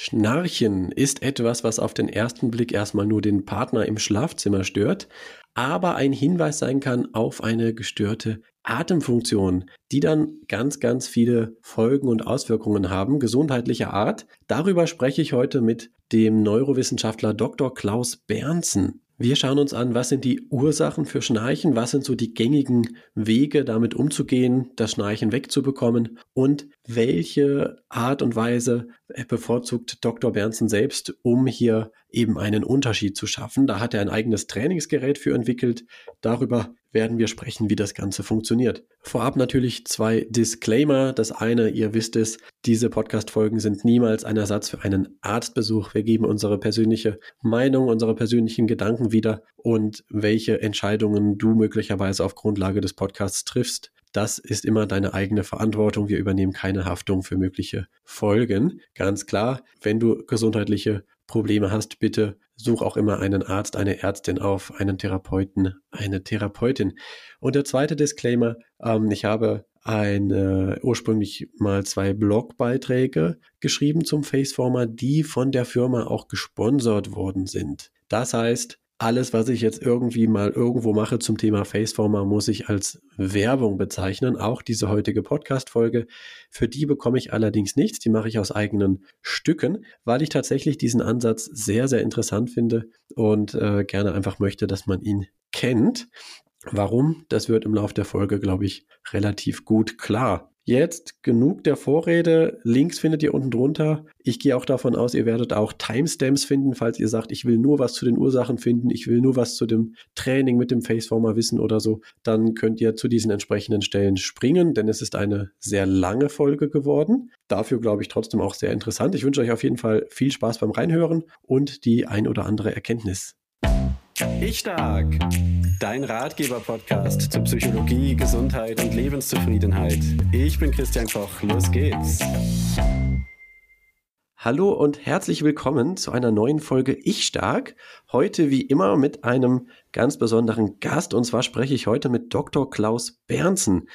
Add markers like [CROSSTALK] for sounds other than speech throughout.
Schnarchen ist etwas, was auf den ersten Blick erstmal nur den Partner im Schlafzimmer stört, aber ein Hinweis sein kann auf eine gestörte Atemfunktion, die dann ganz, ganz viele Folgen und Auswirkungen haben, gesundheitlicher Art. Darüber spreche ich heute mit dem Neurowissenschaftler Dr. Klaus Bernsen. Wir schauen uns an, was sind die Ursachen für Schnarchen, was sind so die gängigen Wege, damit umzugehen, das Schnarchen wegzubekommen und welche Art und Weise bevorzugt Dr. Bernsen selbst, um hier eben einen Unterschied zu schaffen. Da hat er ein eigenes Trainingsgerät für entwickelt. Darüber werden wir sprechen, wie das Ganze funktioniert. Vorab natürlich zwei Disclaimer. Das eine, ihr wisst es, diese Podcast-Folgen sind niemals ein Ersatz für einen Arztbesuch. Wir geben unsere persönliche Meinung, unsere persönlichen Gedanken wieder und welche Entscheidungen du möglicherweise auf Grundlage des Podcasts triffst. Das ist immer deine eigene Verantwortung. Wir übernehmen keine Haftung für mögliche Folgen. Ganz klar, wenn du gesundheitliche Probleme hast, bitte such auch immer einen Arzt, eine Ärztin auf, einen Therapeuten, eine Therapeutin. Und der zweite Disclaimer, ähm, ich habe eine, ursprünglich mal zwei Blogbeiträge geschrieben zum Faceformer, die von der Firma auch gesponsert worden sind. Das heißt, alles, was ich jetzt irgendwie mal irgendwo mache zum Thema Faceformer, muss ich als Werbung bezeichnen. Auch diese heutige Podcast-Folge. Für die bekomme ich allerdings nichts. Die mache ich aus eigenen Stücken, weil ich tatsächlich diesen Ansatz sehr, sehr interessant finde und äh, gerne einfach möchte, dass man ihn kennt. Warum? Das wird im Laufe der Folge, glaube ich, relativ gut klar. Jetzt genug der Vorrede. Links findet ihr unten drunter. Ich gehe auch davon aus, ihr werdet auch Timestamps finden, falls ihr sagt, ich will nur was zu den Ursachen finden, ich will nur was zu dem Training mit dem Faceformer wissen oder so. Dann könnt ihr zu diesen entsprechenden Stellen springen, denn es ist eine sehr lange Folge geworden. Dafür glaube ich trotzdem auch sehr interessant. Ich wünsche euch auf jeden Fall viel Spaß beim Reinhören und die ein oder andere Erkenntnis. Ich stark. Dein Ratgeber-Podcast zu Psychologie, Gesundheit und Lebenszufriedenheit. Ich bin Christian Koch. Los geht's. Hallo und herzlich willkommen zu einer neuen Folge Ich Stark. Heute wie immer mit einem ganz besonderen Gast und zwar spreche ich heute mit Dr. Klaus Bernsen.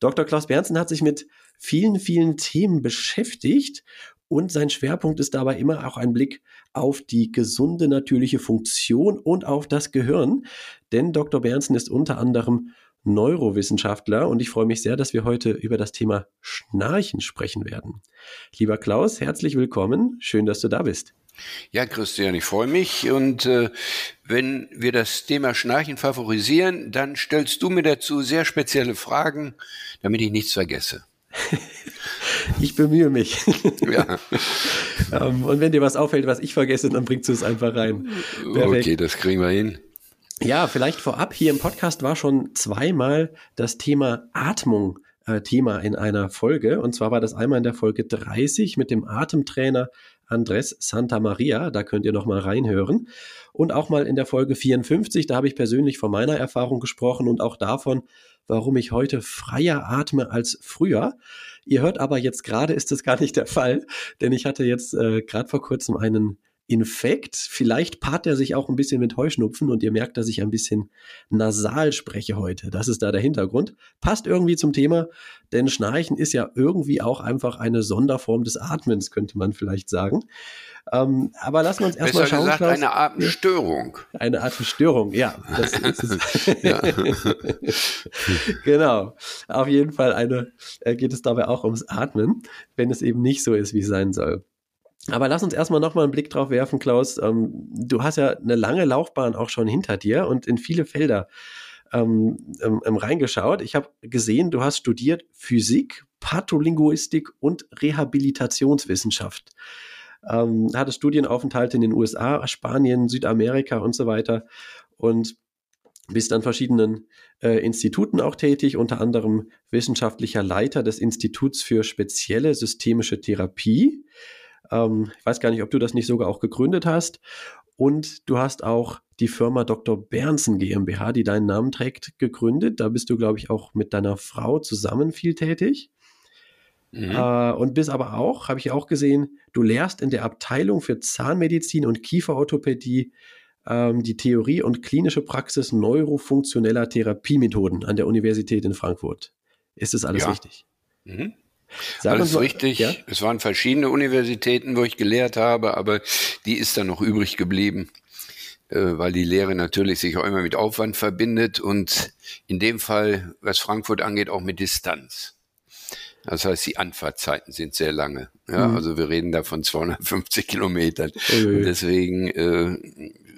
Dr. Klaus Bernsen hat sich mit vielen, vielen Themen beschäftigt und sein Schwerpunkt ist dabei immer auch ein Blick auf die gesunde natürliche Funktion und auf das Gehirn. Denn Dr. Bernsen ist unter anderem Neurowissenschaftler und ich freue mich sehr, dass wir heute über das Thema Schnarchen sprechen werden. Lieber Klaus, herzlich willkommen. Schön, dass du da bist. Ja, Christian, ich freue mich. Und äh, wenn wir das Thema Schnarchen favorisieren, dann stellst du mir dazu sehr spezielle Fragen, damit ich nichts vergesse. [LAUGHS] Ich bemühe mich. Ja. um, [LAUGHS] ähm, und wenn dir was auffällt, was ich vergesse, dann bringst du es einfach rein. Perfekt. Okay, das kriegen wir hin. Ja, vielleicht vorab, hier im Podcast war schon zweimal das Thema Atmung äh, Thema in einer Folge. Und zwar war das einmal in der Folge 30 mit dem Atemtrainer Andres Santa Maria. Da könnt ihr noch mal reinhören. Und auch mal in der Folge 54, da habe ich persönlich von meiner Erfahrung gesprochen und auch davon, warum ich heute freier atme als früher. Ihr hört aber jetzt gerade, ist das gar nicht der Fall, denn ich hatte jetzt äh, gerade vor kurzem einen Infekt. Vielleicht paart er sich auch ein bisschen mit Heuschnupfen und ihr merkt, dass ich ein bisschen nasal spreche heute. Das ist da der Hintergrund. Passt irgendwie zum Thema, denn Schnarchen ist ja irgendwie auch einfach eine Sonderform des Atmens, könnte man vielleicht sagen. Ähm, aber lassen wir uns erstmal schauen. Gesagt, Klaus. eine Atemstörung. Eine Atemstörung, ja. Das [LAUGHS] ist es. ja. [LAUGHS] genau. Auf jeden Fall eine, äh, geht es dabei auch ums Atmen, wenn es eben nicht so ist, wie es sein soll. Aber lass uns erstmal nochmal einen Blick drauf werfen, Klaus. Ähm, du hast ja eine lange Laufbahn auch schon hinter dir und in viele Felder ähm, ähm, ähm reingeschaut. Ich habe gesehen, du hast studiert Physik, Patholinguistik und Rehabilitationswissenschaft. Ähm, hatte Studienaufenthalte in den USA, Spanien, Südamerika und so weiter und bist an verschiedenen äh, Instituten auch tätig, unter anderem wissenschaftlicher Leiter des Instituts für spezielle systemische Therapie ähm, ich weiß gar nicht, ob du das nicht sogar auch gegründet hast. Und du hast auch die Firma Dr. Bernsen GmbH, die deinen Namen trägt, gegründet. Da bist du, glaube ich, auch mit deiner Frau zusammen viel tätig. Mhm. Äh, und bist aber auch, habe ich auch gesehen, du lehrst in der Abteilung für Zahnmedizin und Kieferorthopädie ähm, die Theorie und klinische Praxis neurofunktioneller Therapiemethoden an der Universität in Frankfurt. Ist das alles ja. richtig? Mhm. Sag Alles mal, richtig. Ja? Es waren verschiedene Universitäten, wo ich gelehrt habe, aber die ist dann noch übrig geblieben, äh, weil die Lehre natürlich sich auch immer mit Aufwand verbindet und in dem Fall, was Frankfurt angeht, auch mit Distanz. Das heißt, die Anfahrtzeiten sind sehr lange. Ja, mhm. also wir reden da von 250 Kilometern. Und deswegen äh,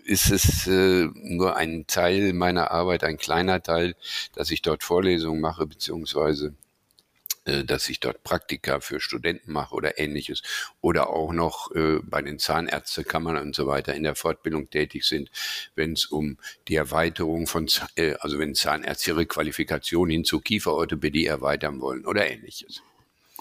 ist es äh, nur ein Teil meiner Arbeit, ein kleiner Teil, dass ich dort Vorlesungen mache, beziehungsweise dass ich dort Praktika für Studenten mache oder ähnliches oder auch noch äh, bei den Zahnärztekammern und so weiter in der Fortbildung tätig sind, wenn es um die Erweiterung von, äh, also wenn Zahnärzte ihre Qualifikation hin zur Kieferorthopädie erweitern wollen oder ähnliches.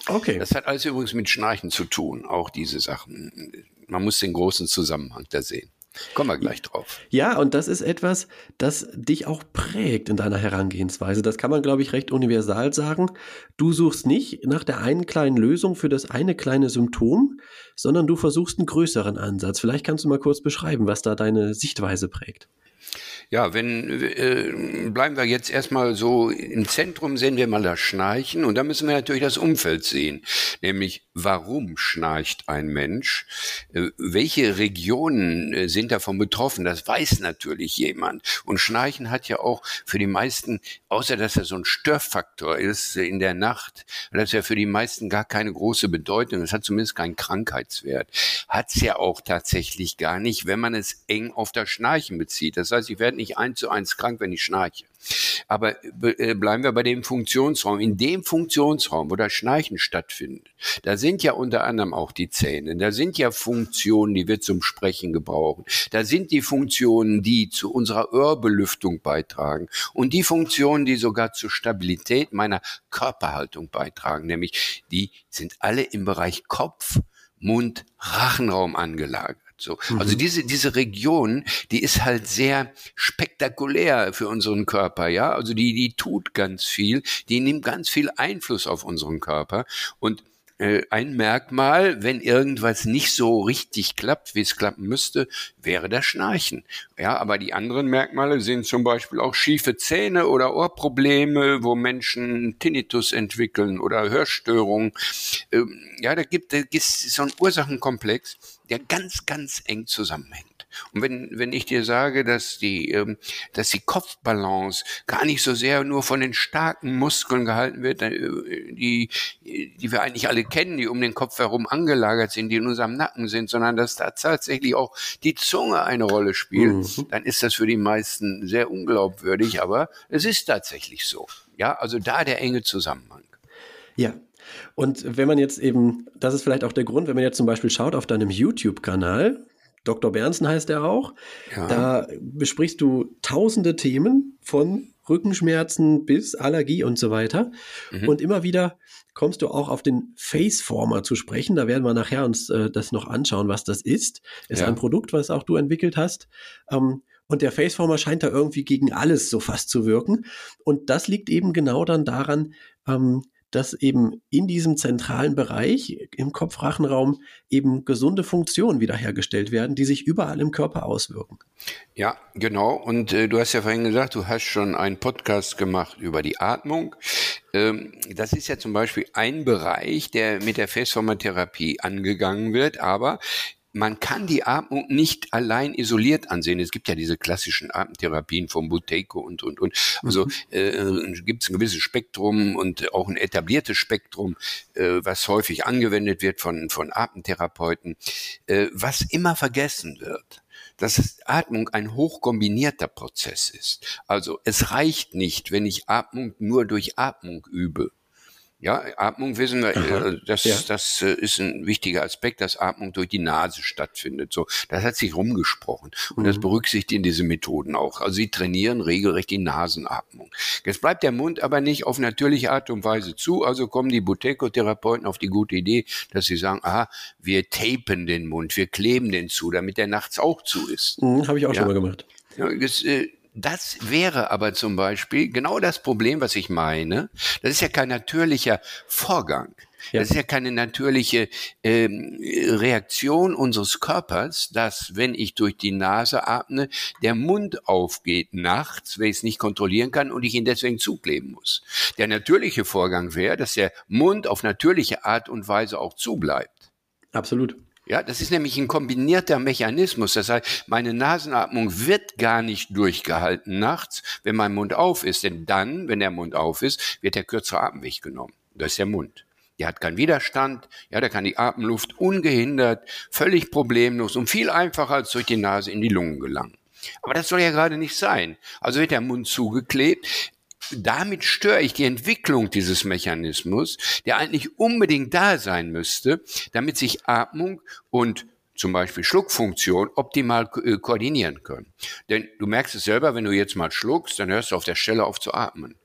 Okay. Das hat alles übrigens mit Schnarchen zu tun, auch diese Sachen. Man muss den großen Zusammenhang da sehen. Kommen wir gleich drauf. Ja, und das ist etwas, das dich auch prägt in deiner Herangehensweise. Das kann man, glaube ich, recht universal sagen. Du suchst nicht nach der einen kleinen Lösung für das eine kleine Symptom, sondern du versuchst einen größeren Ansatz. Vielleicht kannst du mal kurz beschreiben, was da deine Sichtweise prägt. Ja, wenn äh, bleiben wir jetzt erstmal so im Zentrum sehen wir mal das Schnarchen und da müssen wir natürlich das Umfeld sehen, nämlich warum schnarcht ein Mensch, äh, welche Regionen äh, sind davon betroffen, das weiß natürlich jemand. Und Schnarchen hat ja auch für die meisten, außer dass er so ein Störfaktor ist in der Nacht, das ist ja für die meisten gar keine große Bedeutung, es hat zumindest keinen Krankheitswert, hat es ja auch tatsächlich gar nicht, wenn man es eng auf das Schnarchen bezieht. Das heißt, ich werde nicht eins zu eins krank, wenn ich schnarche. Aber äh, bleiben wir bei dem Funktionsraum. In dem Funktionsraum, wo das Schnarchen stattfindet, da sind ja unter anderem auch die Zähne. Da sind ja Funktionen, die wir zum Sprechen gebrauchen. Da sind die Funktionen, die zu unserer Ohrbelüftung beitragen. Und die Funktionen, die sogar zur Stabilität meiner Körperhaltung beitragen. Nämlich, die sind alle im Bereich Kopf, Mund, Rachenraum angelagert. So. Also mhm. Also diese, diese Region, die ist halt sehr spektakulär für unseren Körper, ja. Also die, die tut ganz viel, die nimmt ganz viel Einfluss auf unseren Körper und äh, ein Merkmal, wenn irgendwas nicht so richtig klappt, wie es klappen müsste, wäre das Schnarchen. Ja, aber die anderen Merkmale sind zum Beispiel auch schiefe Zähne oder Ohrprobleme, wo Menschen Tinnitus entwickeln oder Hörstörungen. Ähm, ja, da gibt es so einen Ursachenkomplex, der ganz, ganz eng zusammenhängt. Und wenn, wenn ich dir sage, dass die, ähm, dass die Kopfbalance gar nicht so sehr nur von den starken Muskeln gehalten wird, äh, die, die wir eigentlich alle kennen, die um den Kopf herum angelagert sind, die in unserem Nacken sind, sondern dass da tatsächlich auch die Zunge eine Rolle spielt, mhm. dann ist das für die meisten sehr unglaubwürdig, aber es ist tatsächlich so. Ja, also da der enge Zusammenhang. Ja, und wenn man jetzt eben, das ist vielleicht auch der Grund, wenn man jetzt zum Beispiel schaut auf deinem YouTube-Kanal, Dr. Bernsen heißt er auch. Ja. Da besprichst du tausende Themen von Rückenschmerzen bis Allergie und so weiter. Mhm. Und immer wieder kommst du auch auf den Faceformer zu sprechen. Da werden wir nachher uns äh, das noch anschauen, was das ist. Ist ja. ein Produkt, was auch du entwickelt hast. Ähm, und der Faceformer scheint da irgendwie gegen alles so fast zu wirken. Und das liegt eben genau dann daran, ähm, dass eben in diesem zentralen Bereich im Kopfrachenraum eben gesunde Funktionen wiederhergestellt werden, die sich überall im Körper auswirken. Ja, genau. Und äh, du hast ja vorhin gesagt, du hast schon einen Podcast gemacht über die Atmung. Ähm, das ist ja zum Beispiel ein Bereich, der mit der Festformertherapie angegangen wird, aber man kann die Atmung nicht allein isoliert ansehen. Es gibt ja diese klassischen Atemtherapien vom Buteco und, und, und. Also mhm. äh, gibt es ein gewisses Spektrum und auch ein etabliertes Spektrum, äh, was häufig angewendet wird von, von Atemtherapeuten, äh, was immer vergessen wird dass Atmung ein hochkombinierter Prozess ist. Also es reicht nicht, wenn ich Atmung nur durch Atmung übe. Ja, Atmung wissen wir, äh, das, ja. das äh, ist ein wichtiger Aspekt, dass Atmung durch die Nase stattfindet. So, das hat sich rumgesprochen und mhm. das berücksichtigen diese Methoden auch. Also sie trainieren regelrecht die Nasenatmung. Jetzt bleibt der Mund aber nicht auf natürliche Art und Weise zu, also kommen die Buteco-Therapeuten auf die gute Idee, dass sie sagen, aha, wir tapen den Mund, wir kleben den zu, damit der nachts auch zu ist. Mhm, Habe ich auch ja. schon mal gemacht. Ja, das, äh, das wäre aber zum Beispiel genau das Problem, was ich meine. Das ist ja kein natürlicher Vorgang. Ja. Das ist ja keine natürliche ähm, Reaktion unseres Körpers, dass, wenn ich durch die Nase atme, der Mund aufgeht nachts, wenn ich es nicht kontrollieren kann und ich ihn deswegen zukleben muss. Der natürliche Vorgang wäre, dass der Mund auf natürliche Art und Weise auch zubleibt. Absolut. Ja, das ist nämlich ein kombinierter Mechanismus. Das heißt, meine Nasenatmung wird gar nicht durchgehalten nachts, wenn mein Mund auf ist. Denn dann, wenn der Mund auf ist, wird der kürzere Atemweg genommen. Das ist der Mund. Der hat keinen Widerstand, ja, der kann die Atemluft ungehindert, völlig problemlos und viel einfacher als durch die Nase in die Lungen gelangen. Aber das soll ja gerade nicht sein. Also wird der Mund zugeklebt. Damit störe ich die Entwicklung dieses Mechanismus, der eigentlich unbedingt da sein müsste, damit sich Atmung und zum Beispiel Schluckfunktion optimal äh, koordinieren können. Denn du merkst es selber, wenn du jetzt mal schluckst, dann hörst du auf der Stelle auf zu atmen.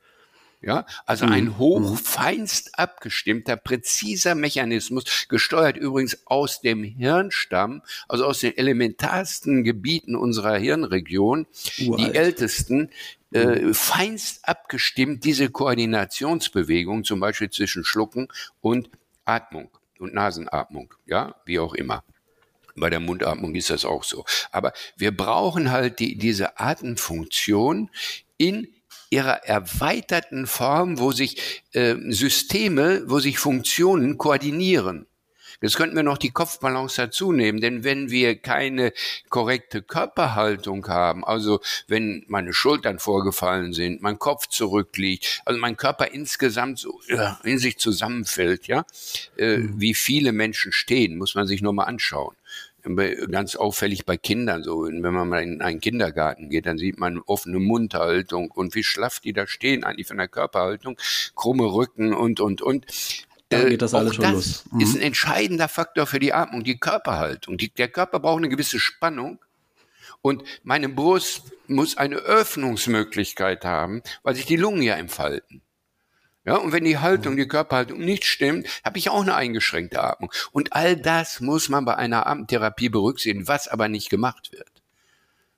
Ja, also ein mhm. hoch feinst abgestimmter, präziser Mechanismus, gesteuert übrigens aus dem Hirnstamm, also aus den elementarsten Gebieten unserer Hirnregion, Uralt. die ältesten, äh, mhm. feinst abgestimmt diese Koordinationsbewegung, zum Beispiel zwischen Schlucken und Atmung und Nasenatmung, ja, wie auch immer. Bei der Mundatmung ist das auch so. Aber wir brauchen halt die, diese Atemfunktion in ihrer erweiterten Form, wo sich äh, Systeme, wo sich Funktionen koordinieren. Jetzt könnten wir noch die Kopfbalance dazu nehmen, denn wenn wir keine korrekte Körperhaltung haben, also wenn meine Schultern vorgefallen sind, mein Kopf zurückliegt, also mein Körper insgesamt so in sich zusammenfällt, ja, äh, mhm. wie viele Menschen stehen, muss man sich nur mal anschauen ganz auffällig bei Kindern so. Wenn man mal in einen Kindergarten geht, dann sieht man offene Mundhaltung und wie schlaff die da stehen, eigentlich von der Körperhaltung, krumme Rücken und, und, und. Da geht das alles schon das los. Mhm. ist ein entscheidender Faktor für die Atmung, die Körperhaltung. Die, der Körper braucht eine gewisse Spannung. Und meine Brust muss eine Öffnungsmöglichkeit haben, weil sich die Lungen ja entfalten. Ja, und wenn die Haltung, die Körperhaltung nicht stimmt, habe ich auch eine eingeschränkte Atmung. Und all das muss man bei einer Atemtherapie berücksichtigen, was aber nicht gemacht wird.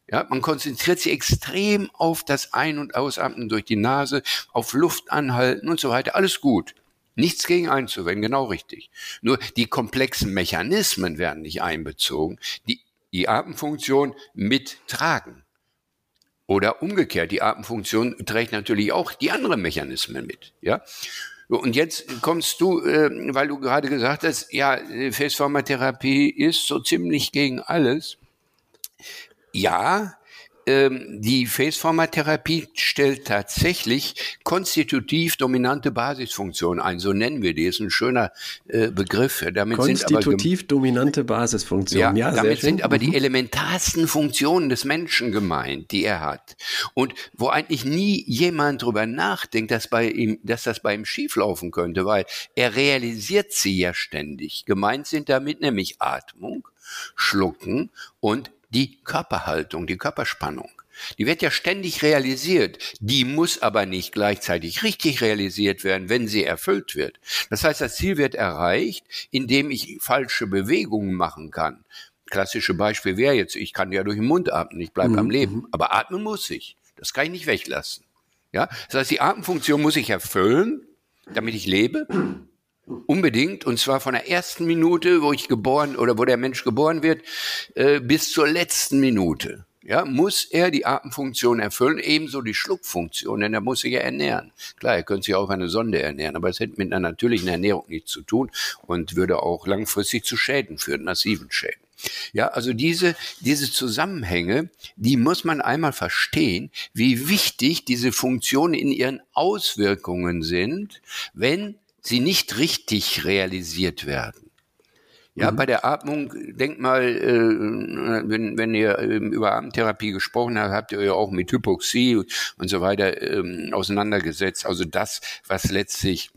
Ja, man konzentriert sich extrem auf das Ein- und Ausatmen durch die Nase, auf Luft anhalten und so weiter. Alles gut. Nichts gegen einzuwenden, genau richtig. Nur die komplexen Mechanismen werden nicht einbezogen, die die Atemfunktion mittragen. Oder umgekehrt, die Atemfunktion trägt natürlich auch die anderen Mechanismen mit. Ja? Und jetzt kommst du, äh, weil du gerade gesagt hast, ja, Festformatherapie ist so ziemlich gegen alles. Ja, die Face-Format-Therapie stellt tatsächlich konstitutiv dominante Basisfunktionen ein. So nennen wir die. Ist ein schöner äh, Begriff. Damit konstitutiv sind aber dominante Basisfunktionen. Ja, ja damit sind aber mhm. die elementarsten Funktionen des Menschen gemeint, die er hat. Und wo eigentlich nie jemand drüber nachdenkt, dass bei ihm, dass das bei ihm schieflaufen könnte, weil er realisiert sie ja ständig. Gemeint sind damit nämlich Atmung, Schlucken und die Körperhaltung, die Körperspannung. Die wird ja ständig realisiert. Die muss aber nicht gleichzeitig richtig realisiert werden, wenn sie erfüllt wird. Das heißt, das Ziel wird erreicht, indem ich falsche Bewegungen machen kann. Klassische Beispiel wäre jetzt, ich kann ja durch den Mund atmen, ich bleibe mhm. am Leben. Aber atmen muss ich. Das kann ich nicht weglassen. Ja? Das heißt, die Atemfunktion muss ich erfüllen, damit ich lebe. Unbedingt, und zwar von der ersten Minute, wo ich geboren oder wo der Mensch geboren wird, äh, bis zur letzten Minute. Ja, muss er die Atemfunktion erfüllen, ebenso die Schluckfunktion, denn er muss sich ja ernähren. Klar, er könnte sich auch eine Sonde ernähren, aber es hätte mit einer natürlichen Ernährung nichts zu tun und würde auch langfristig zu Schäden führen, massiven Schäden. Ja, also diese, diese Zusammenhänge, die muss man einmal verstehen, wie wichtig diese Funktionen in ihren Auswirkungen sind, wenn sie nicht richtig realisiert werden. Ja, mhm. bei der Atmung, denkt mal, äh, wenn, wenn ihr äh, über Atemtherapie gesprochen habt, habt ihr ja auch mit Hypoxie und so weiter äh, auseinandergesetzt. Also das, was letztlich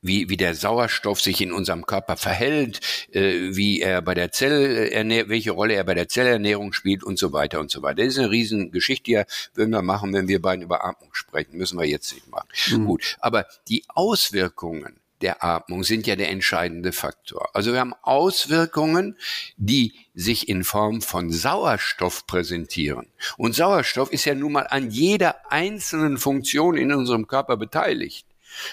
wie, wie der Sauerstoff sich in unserem Körper verhält, äh, wie er bei der Zellernährung, welche Rolle er bei der Zellernährung spielt und so weiter und so weiter. Das ist eine Riesengeschichte, die würden wir machen, wenn wir beiden über Atmung sprechen. Müssen wir jetzt nicht machen. Mhm. Gut. Aber die Auswirkungen der Atmung sind ja der entscheidende Faktor. Also wir haben Auswirkungen, die sich in Form von Sauerstoff präsentieren. Und Sauerstoff ist ja nun mal an jeder einzelnen Funktion in unserem Körper beteiligt.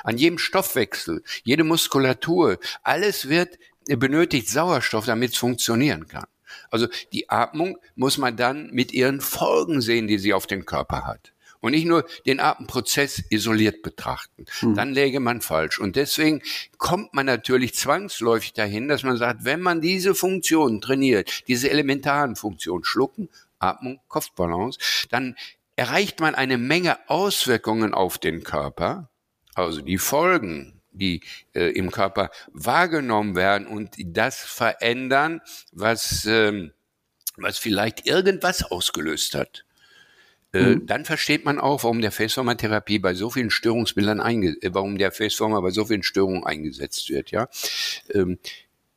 An jedem Stoffwechsel, jede Muskulatur, alles wird benötigt Sauerstoff, damit es funktionieren kann. Also die Atmung muss man dann mit ihren Folgen sehen, die sie auf den Körper hat. Und nicht nur den Atemprozess isoliert betrachten. Hm. Dann läge man falsch. Und deswegen kommt man natürlich zwangsläufig dahin, dass man sagt, wenn man diese Funktionen trainiert, diese elementaren Funktionen, Schlucken, Atmung, Kopfbalance, dann erreicht man eine Menge Auswirkungen auf den Körper, also die Folgen die äh, im Körper wahrgenommen werden und das verändern, was, ähm, was vielleicht irgendwas ausgelöst hat. Äh, mhm. Dann versteht man auch, warum der Faceformer-Therapie bei so vielen Störungsbildern einge äh, warum der Faceformer bei so vielen Störungen eingesetzt wird, ja. Ähm,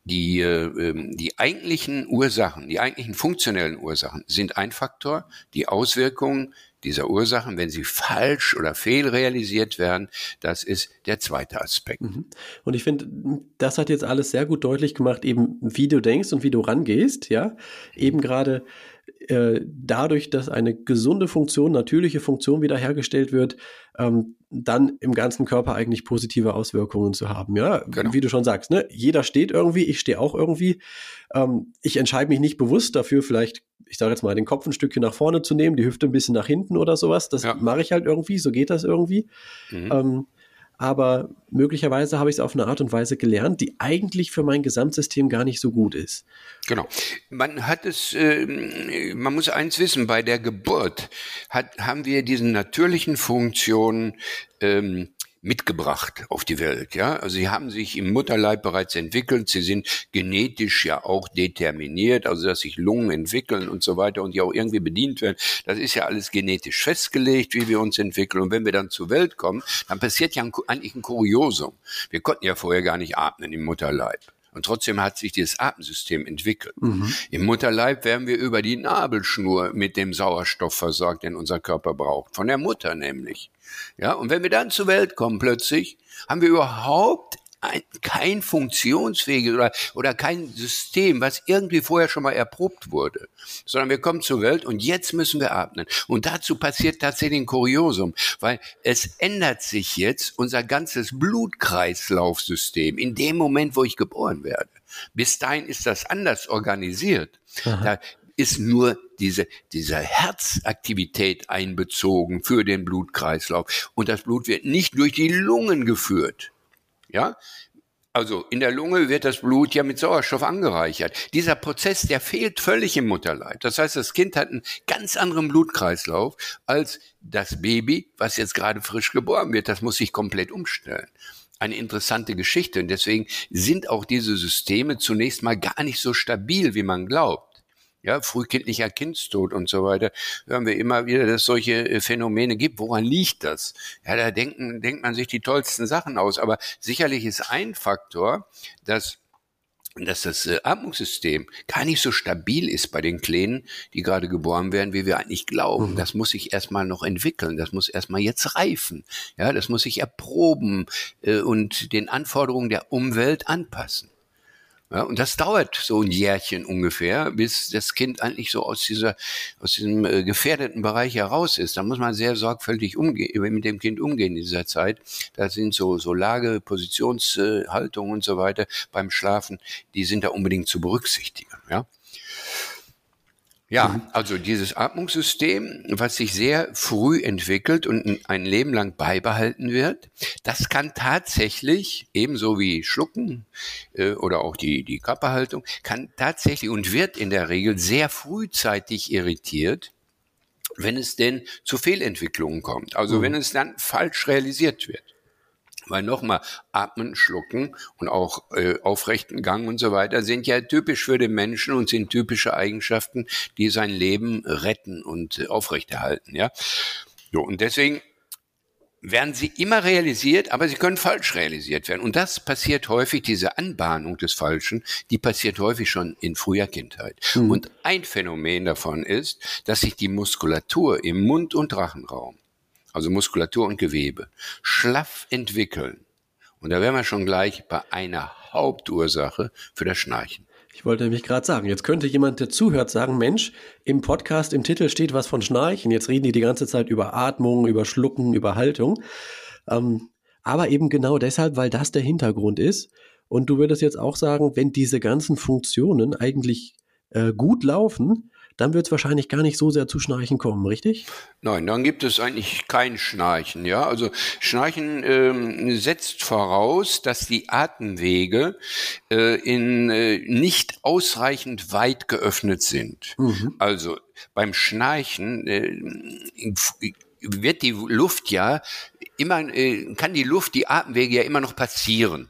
die, äh, ähm, die eigentlichen Ursachen, die eigentlichen funktionellen Ursachen sind ein Faktor, die Auswirkungen dieser Ursachen, wenn sie falsch oder fehlrealisiert werden, das ist der zweite Aspekt. Mhm. Und ich finde, das hat jetzt alles sehr gut deutlich gemacht, eben wie du denkst und wie du rangehst, ja. Eben gerade dadurch, dass eine gesunde Funktion, natürliche Funktion wiederhergestellt wird, ähm, dann im ganzen Körper eigentlich positive Auswirkungen zu haben. Ja, genau. wie du schon sagst, ne? jeder steht irgendwie, ich stehe auch irgendwie. Ähm, ich entscheide mich nicht bewusst dafür, vielleicht, ich sage jetzt mal, den Kopf ein Stückchen nach vorne zu nehmen, die Hüfte ein bisschen nach hinten oder sowas. Das ja. mache ich halt irgendwie, so geht das irgendwie. Mhm. Ähm, aber möglicherweise habe ich es auf eine Art und Weise gelernt, die eigentlich für mein Gesamtsystem gar nicht so gut ist. Genau. Man hat es, äh, man muss eins wissen, bei der Geburt hat, haben wir diesen natürlichen Funktionen ähm, mitgebracht auf die Welt. Ja, also sie haben sich im Mutterleib bereits entwickelt. Sie sind genetisch ja auch determiniert, also dass sich Lungen entwickeln und so weiter und die auch irgendwie bedient werden. Das ist ja alles genetisch festgelegt, wie wir uns entwickeln. Und wenn wir dann zur Welt kommen, dann passiert ja ein, eigentlich ein Kuriosum. Wir konnten ja vorher gar nicht atmen im Mutterleib. Und trotzdem hat sich dieses Atemsystem entwickelt. Mhm. Im Mutterleib werden wir über die Nabelschnur mit dem Sauerstoff versorgt, den unser Körper braucht. Von der Mutter nämlich. Ja, und wenn wir dann zur Welt kommen plötzlich, haben wir überhaupt ein, kein funktionsfähiges oder, oder kein System, was irgendwie vorher schon mal erprobt wurde, sondern wir kommen zur Welt und jetzt müssen wir atmen. Und dazu passiert tatsächlich ein Kuriosum, weil es ändert sich jetzt unser ganzes Blutkreislaufsystem in dem Moment, wo ich geboren werde. Bis dahin ist das anders organisiert. Aha. Da ist nur diese, diese Herzaktivität einbezogen für den Blutkreislauf. Und das Blut wird nicht durch die Lungen geführt. Ja? Also in der Lunge wird das Blut ja mit Sauerstoff angereichert. Dieser Prozess, der fehlt völlig im Mutterleib. Das heißt, das Kind hat einen ganz anderen Blutkreislauf als das Baby, was jetzt gerade frisch geboren wird. Das muss sich komplett umstellen eine interessante Geschichte. Und deswegen sind auch diese Systeme zunächst mal gar nicht so stabil, wie man glaubt ja, frühkindlicher Kindstod und so weiter, hören wir immer wieder, dass es solche äh, Phänomene gibt. Woran liegt das? Ja, da denken, denkt man sich die tollsten Sachen aus. Aber sicherlich ist ein Faktor, dass dass das äh, Atmungssystem gar nicht so stabil ist bei den Kleinen, die gerade geboren werden, wie wir eigentlich glauben. Mhm. Das muss sich erstmal noch entwickeln, das muss erstmal jetzt reifen. Ja, das muss sich erproben äh, und den Anforderungen der Umwelt anpassen. Ja, und das dauert so ein Jährchen ungefähr, bis das Kind eigentlich so aus dieser, aus diesem äh, gefährdeten Bereich heraus ist. Da muss man sehr sorgfältig umgehen, mit dem Kind umgehen in dieser Zeit. Da sind so, so Lage, Positionshaltung und so weiter beim Schlafen, die sind da unbedingt zu berücksichtigen, ja. Ja, mhm. also dieses Atmungssystem, was sich sehr früh entwickelt und ein Leben lang beibehalten wird, das kann tatsächlich, ebenso wie Schlucken äh, oder auch die, die Körperhaltung, kann tatsächlich und wird in der Regel sehr frühzeitig irritiert, wenn es denn zu Fehlentwicklungen kommt. Also mhm. wenn es dann falsch realisiert wird. Weil nochmal, atmen, schlucken und auch äh, aufrechten Gang und so weiter sind ja typisch für den Menschen und sind typische Eigenschaften, die sein Leben retten und äh, aufrechterhalten. Ja, so, und deswegen werden sie immer realisiert, aber sie können falsch realisiert werden. Und das passiert häufig, diese Anbahnung des Falschen, die passiert häufig schon in früher Kindheit. Mhm. Und ein Phänomen davon ist, dass sich die Muskulatur im Mund- und Rachenraum also Muskulatur und Gewebe, schlaff entwickeln. Und da wären wir schon gleich bei einer Hauptursache für das Schnarchen. Ich wollte nämlich gerade sagen, jetzt könnte jemand, der zuhört, sagen, Mensch, im Podcast, im Titel steht was von Schnarchen. Jetzt reden die die ganze Zeit über Atmung, über Schlucken, über Haltung. Ähm, aber eben genau deshalb, weil das der Hintergrund ist. Und du würdest jetzt auch sagen, wenn diese ganzen Funktionen eigentlich äh, gut laufen, dann wird es wahrscheinlich gar nicht so sehr zu Schnarchen kommen, richtig? Nein, dann gibt es eigentlich kein Schnarchen. Ja, also Schnarchen ähm, setzt voraus, dass die Atemwege äh, in äh, nicht ausreichend weit geöffnet sind. Mhm. Also beim Schnarchen äh, wird die Luft ja immer, äh, kann die Luft, die Atemwege ja immer noch passieren.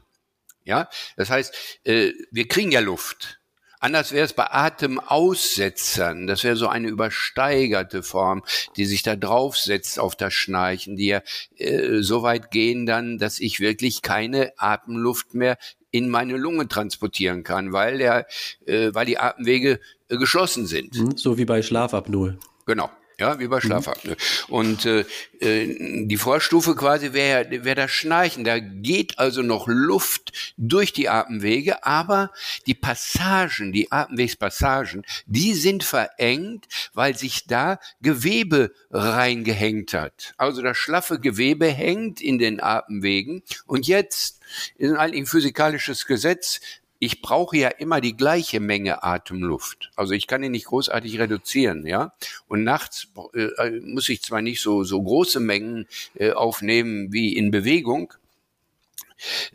Ja, das heißt, äh, wir kriegen ja Luft. Anders wäre es bei Atemaussetzern. Das wäre so eine übersteigerte Form, die sich da draufsetzt auf das Schnarchen, die ja äh, so weit gehen dann, dass ich wirklich keine Atemluft mehr in meine Lunge transportieren kann, weil der, äh, weil die Atemwege äh, geschlossen sind. Mhm, so wie bei Schlafapnoe. Genau. Ja, wie bei mhm. Schlafapnoe. Mhm. Und äh, äh, die Vorstufe quasi wäre wär das Schnarchen. Da geht also noch Luft durch die Atemwege, aber die Passagen, die Atemwegspassagen, die sind verengt, weil sich da Gewebe reingehängt hat. Also das schlaffe Gewebe hängt in den Atemwegen. Und jetzt ist eigentlich ein physikalisches Gesetz, ich brauche ja immer die gleiche Menge Atemluft. Also ich kann ihn nicht großartig reduzieren, ja. Und nachts äh, muss ich zwar nicht so, so große Mengen äh, aufnehmen wie in Bewegung,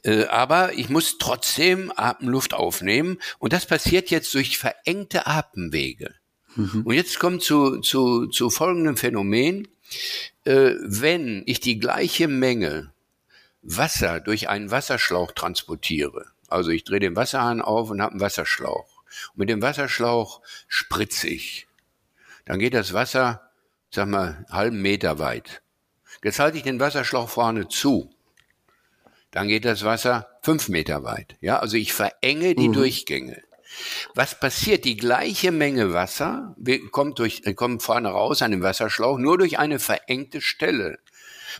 äh, aber ich muss trotzdem Atemluft aufnehmen. Und das passiert jetzt durch verengte Atemwege. Mhm. Und jetzt kommt zu, zu, zu folgendem Phänomen. Äh, wenn ich die gleiche Menge Wasser durch einen Wasserschlauch transportiere, also ich drehe den Wasserhahn auf und habe einen Wasserschlauch. Und mit dem Wasserschlauch spritze ich. Dann geht das Wasser, sag mal, einen halben Meter weit. Jetzt halte ich den Wasserschlauch vorne zu. Dann geht das Wasser fünf Meter weit. Ja, also ich verenge die mhm. Durchgänge. Was passiert? Die gleiche Menge Wasser kommt, durch, kommt vorne raus an dem Wasserschlauch, nur durch eine verengte Stelle.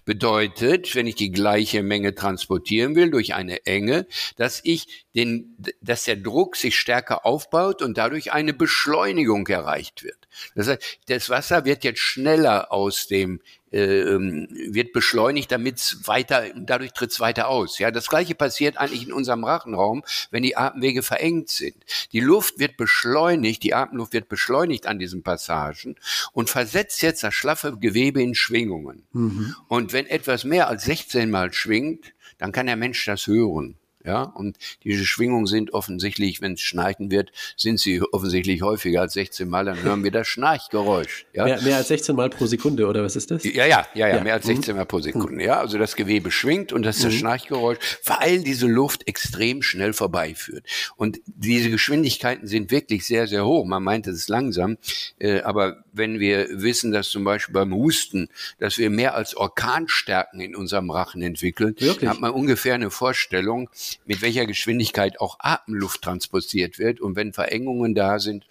Bedeutet, wenn ich die gleiche Menge transportieren will durch eine Enge, dass ich den, dass der Druck sich stärker aufbaut und dadurch eine Beschleunigung erreicht wird. Das heißt, das Wasser wird jetzt schneller aus dem wird beschleunigt, damit es weiter, dadurch tritt es weiter aus. Ja, das gleiche passiert eigentlich in unserem Rachenraum, wenn die Atemwege verengt sind. Die Luft wird beschleunigt, die Atemluft wird beschleunigt an diesen Passagen und versetzt jetzt das schlaffe Gewebe in Schwingungen. Mhm. Und wenn etwas mehr als 16 Mal schwingt, dann kann der Mensch das hören. Ja, und diese Schwingungen sind offensichtlich, wenn es schnarchen wird, sind sie offensichtlich häufiger als 16 Mal, dann hören wir das Schnarchgeräusch. Ja? Mehr, mehr als 16 Mal pro Sekunde, oder was ist das? Ja, ja, ja, ja, ja. mehr als 16 mhm. Mal pro Sekunde. Ja, also das Gewebe schwingt und das ist das mhm. Schnarchgeräusch, weil diese Luft extrem schnell vorbeiführt. Und diese Geschwindigkeiten sind wirklich sehr, sehr hoch. Man meint, es ist langsam, äh, aber wenn wir wissen, dass zum Beispiel beim Husten, dass wir mehr als Orkanstärken in unserem Rachen entwickeln, Wirklich? hat man ungefähr eine Vorstellung, mit welcher Geschwindigkeit auch Atemluft transportiert wird. Und wenn Verengungen da sind,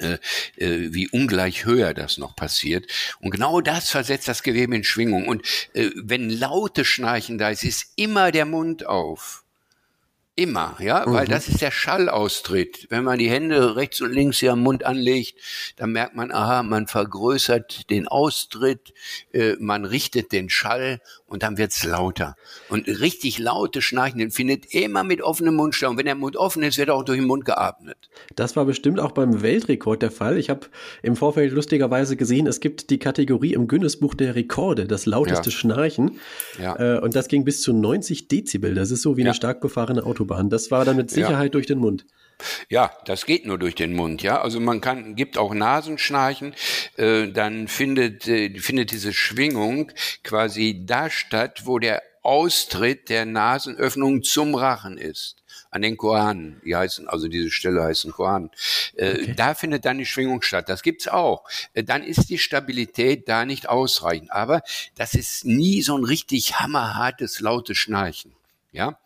äh, äh, wie ungleich höher das noch passiert. Und genau das versetzt das Gewebe in Schwingung. Und äh, wenn laute Schnarchen da ist, ist immer der Mund auf. Immer, ja, mhm. weil das ist der Schallaustritt. Wenn man die Hände rechts und links hier am Mund anlegt, dann merkt man, aha, man vergrößert den Austritt, äh, man richtet den Schall und dann wird's lauter. Und richtig laute Schnarchen findet immer mit offenem Mund statt. Und wenn der Mund offen ist, wird auch durch den Mund geatmet. Das war bestimmt auch beim Weltrekord der Fall. Ich habe im Vorfeld lustigerweise gesehen, es gibt die Kategorie im Guinness-Buch der Rekorde, das lauteste ja. Schnarchen. Ja. Äh, und das ging bis zu 90 Dezibel. Das ist so wie eine stark befahrene Auto Autobahn. Das war dann mit Sicherheit ja. durch den Mund. Ja, das geht nur durch den Mund, ja. Also man kann, gibt auch Nasenschnarchen, äh, dann findet, äh, findet diese Schwingung quasi da statt, wo der Austritt der Nasenöffnung zum Rachen ist. An den Kohanen, die heißen, also diese Stelle heißen Kohanen. Äh, okay. Da findet dann die Schwingung statt. Das gibt's auch. Äh, dann ist die Stabilität da nicht ausreichend. Aber das ist nie so ein richtig hammerhartes, lautes Schnarchen. Ja,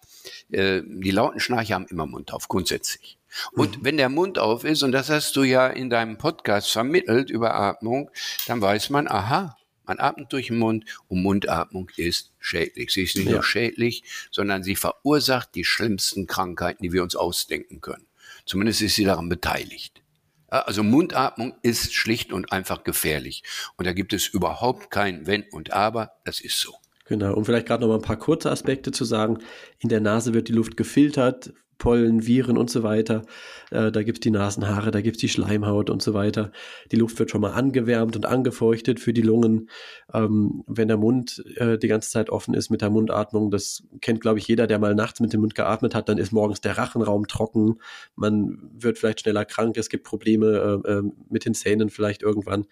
äh, die lauten Schnarcher haben immer Mund auf, grundsätzlich. Und mhm. wenn der Mund auf ist, und das hast du ja in deinem Podcast vermittelt über Atmung, dann weiß man, aha, Man atmet durch den Mund und Mundatmung ist schädlich. Sie ist nicht ja. nur schädlich, sondern sie verursacht die schlimmsten Krankheiten, die wir uns ausdenken können. Zumindest ist sie daran beteiligt. Also Mundatmung ist schlicht und einfach gefährlich. Und da gibt es überhaupt kein Wenn und Aber. Das ist so. Genau. Und vielleicht gerade noch mal ein paar kurze Aspekte zu sagen. In der Nase wird die Luft gefiltert Pollen, Viren und so weiter. Äh, da gibt's die Nasenhaare, da gibt's die Schleimhaut und so weiter. Die Luft wird schon mal angewärmt und angefeuchtet für die Lungen. Ähm, wenn der Mund äh, die ganze Zeit offen ist mit der Mundatmung, das kennt, glaube ich, jeder, der mal nachts mit dem Mund geatmet hat, dann ist morgens der Rachenraum trocken. Man wird vielleicht schneller krank, es gibt Probleme äh, äh mit den Zähnen vielleicht irgendwann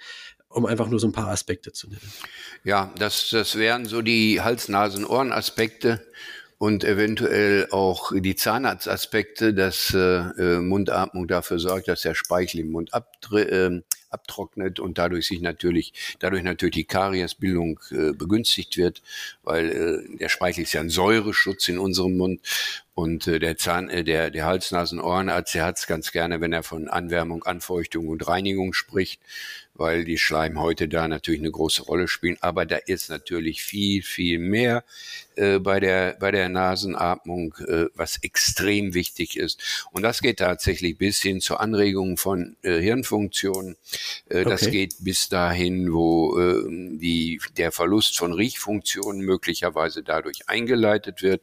um einfach nur so ein paar Aspekte zu nennen. Ja, das, das wären so die Hals-Nasen-Ohren-Aspekte und eventuell auch die Zahnarztaspekte, dass äh, äh, Mundatmung dafür sorgt, dass der Speichel im Mund äh, abtrocknet und dadurch sich natürlich, dadurch natürlich die Kariesbildung äh, begünstigt wird, weil äh, der Speichel ist ja ein Säureschutz in unserem Mund und äh, der Zahn, äh, der, der Hals-Nasen-Ohrenarzt, der hat es ganz gerne, wenn er von Anwärmung, Anfeuchtung und Reinigung spricht, weil die Schleimhäute da natürlich eine große Rolle spielen. Aber da ist natürlich viel, viel mehr äh, bei der bei der Nasenatmung, äh, was extrem wichtig ist. Und das geht tatsächlich bis hin zur Anregung von äh, Hirnfunktionen. Äh, okay. Das geht bis dahin, wo äh, die der Verlust von Riechfunktionen möglicherweise dadurch eingeleitet wird.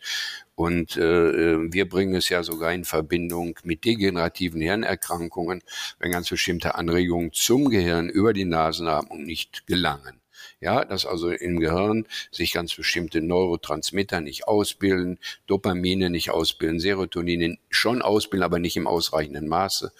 Und äh, wir bringen es ja sogar in Verbindung mit degenerativen Hirnerkrankungen, wenn ganz bestimmte Anregungen zum Gehirn über die Nasenatmung nicht gelangen. Ja, dass also im Gehirn sich ganz bestimmte Neurotransmitter nicht ausbilden, Dopamine nicht ausbilden, Serotonine schon ausbilden, aber nicht im ausreichenden Maße.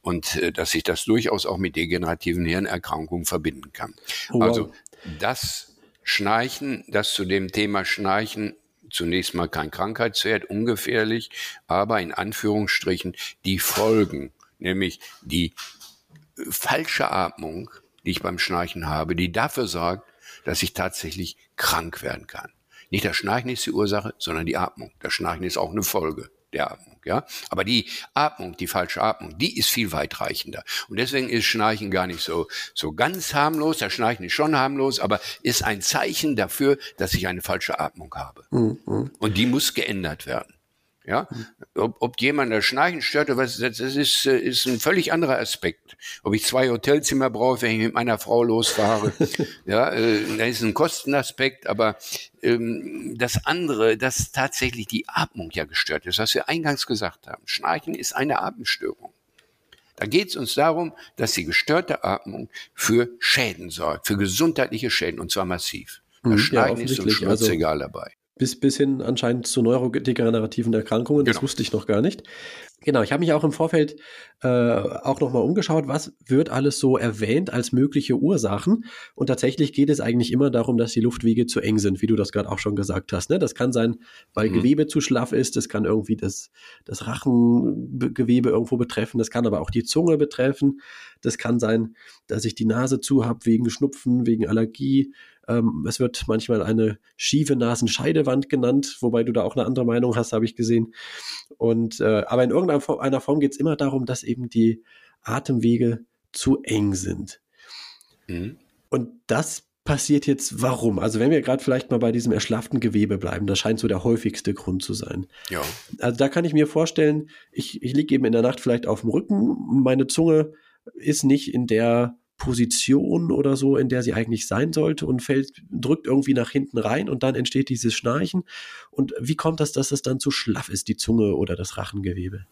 Und äh, dass sich das durchaus auch mit degenerativen Hirnerkrankungen verbinden kann. Wow. Also das Schnarchen, das zu dem Thema Schnarchen zunächst mal kein Krankheitswert, ungefährlich, aber in Anführungsstrichen die Folgen, nämlich die äh, falsche Atmung, die ich beim Schnarchen habe, die dafür sorgt, dass ich tatsächlich krank werden kann. Nicht das Schnarchen ist die Ursache, sondern die Atmung. Das Schnarchen ist auch eine Folge der Atmung, ja. Aber die Atmung, die falsche Atmung, die ist viel weitreichender. Und deswegen ist Schnarchen gar nicht so, so ganz harmlos. Das Schnarchen ist schon harmlos, aber ist ein Zeichen dafür, dass ich eine falsche Atmung habe. Mhm. Und die muss geändert werden. Ja, ob, ob jemand das Schnarchen stört, was, das ist, äh, ist ein völlig anderer Aspekt. Ob ich zwei Hotelzimmer brauche, wenn ich mit meiner Frau losfahre, [LAUGHS] ja, äh, da ist ein Kostenaspekt, aber ähm, das andere, dass tatsächlich die Atmung ja gestört ist, was wir eingangs gesagt haben. Schnarchen ist eine Atemstörung. Da geht es uns darum, dass die gestörte Atmung für Schäden sorgt, für gesundheitliche Schäden, und zwar massiv. Das hm, Schnarchen ja, ist uns also, dabei bis, bis hin anscheinend zu neurodegenerativen Erkrankungen. Genau. Das wusste ich noch gar nicht. Genau, ich habe mich auch im Vorfeld äh, auch nochmal umgeschaut, was wird alles so erwähnt als mögliche Ursachen. Und tatsächlich geht es eigentlich immer darum, dass die Luftwege zu eng sind, wie du das gerade auch schon gesagt hast. Ne? Das kann sein, weil mhm. Gewebe zu schlaff ist, das kann irgendwie das, das Rachengewebe irgendwo betreffen, das kann aber auch die Zunge betreffen. Das kann sein, dass ich die Nase zu habe wegen Schnupfen, wegen Allergie, ähm, es wird manchmal eine schiefe Nasenscheidewand genannt, wobei du da auch eine andere Meinung hast, habe ich gesehen. Und äh, aber in irgendeiner Form, Form geht es immer darum, dass eben die Atemwege zu eng sind. Mhm. Und das passiert jetzt warum? Also wenn wir gerade vielleicht mal bei diesem erschlafften Gewebe bleiben, das scheint so der häufigste Grund zu sein. Ja. Also da kann ich mir vorstellen, ich, ich liege eben in der Nacht vielleicht auf dem Rücken, meine Zunge ist nicht in der Position oder so, in der sie eigentlich sein sollte und fällt, drückt irgendwie nach hinten rein und dann entsteht dieses Schnarchen. Und wie kommt das, dass es dann zu schlaff ist, die Zunge oder das Rachengewebe?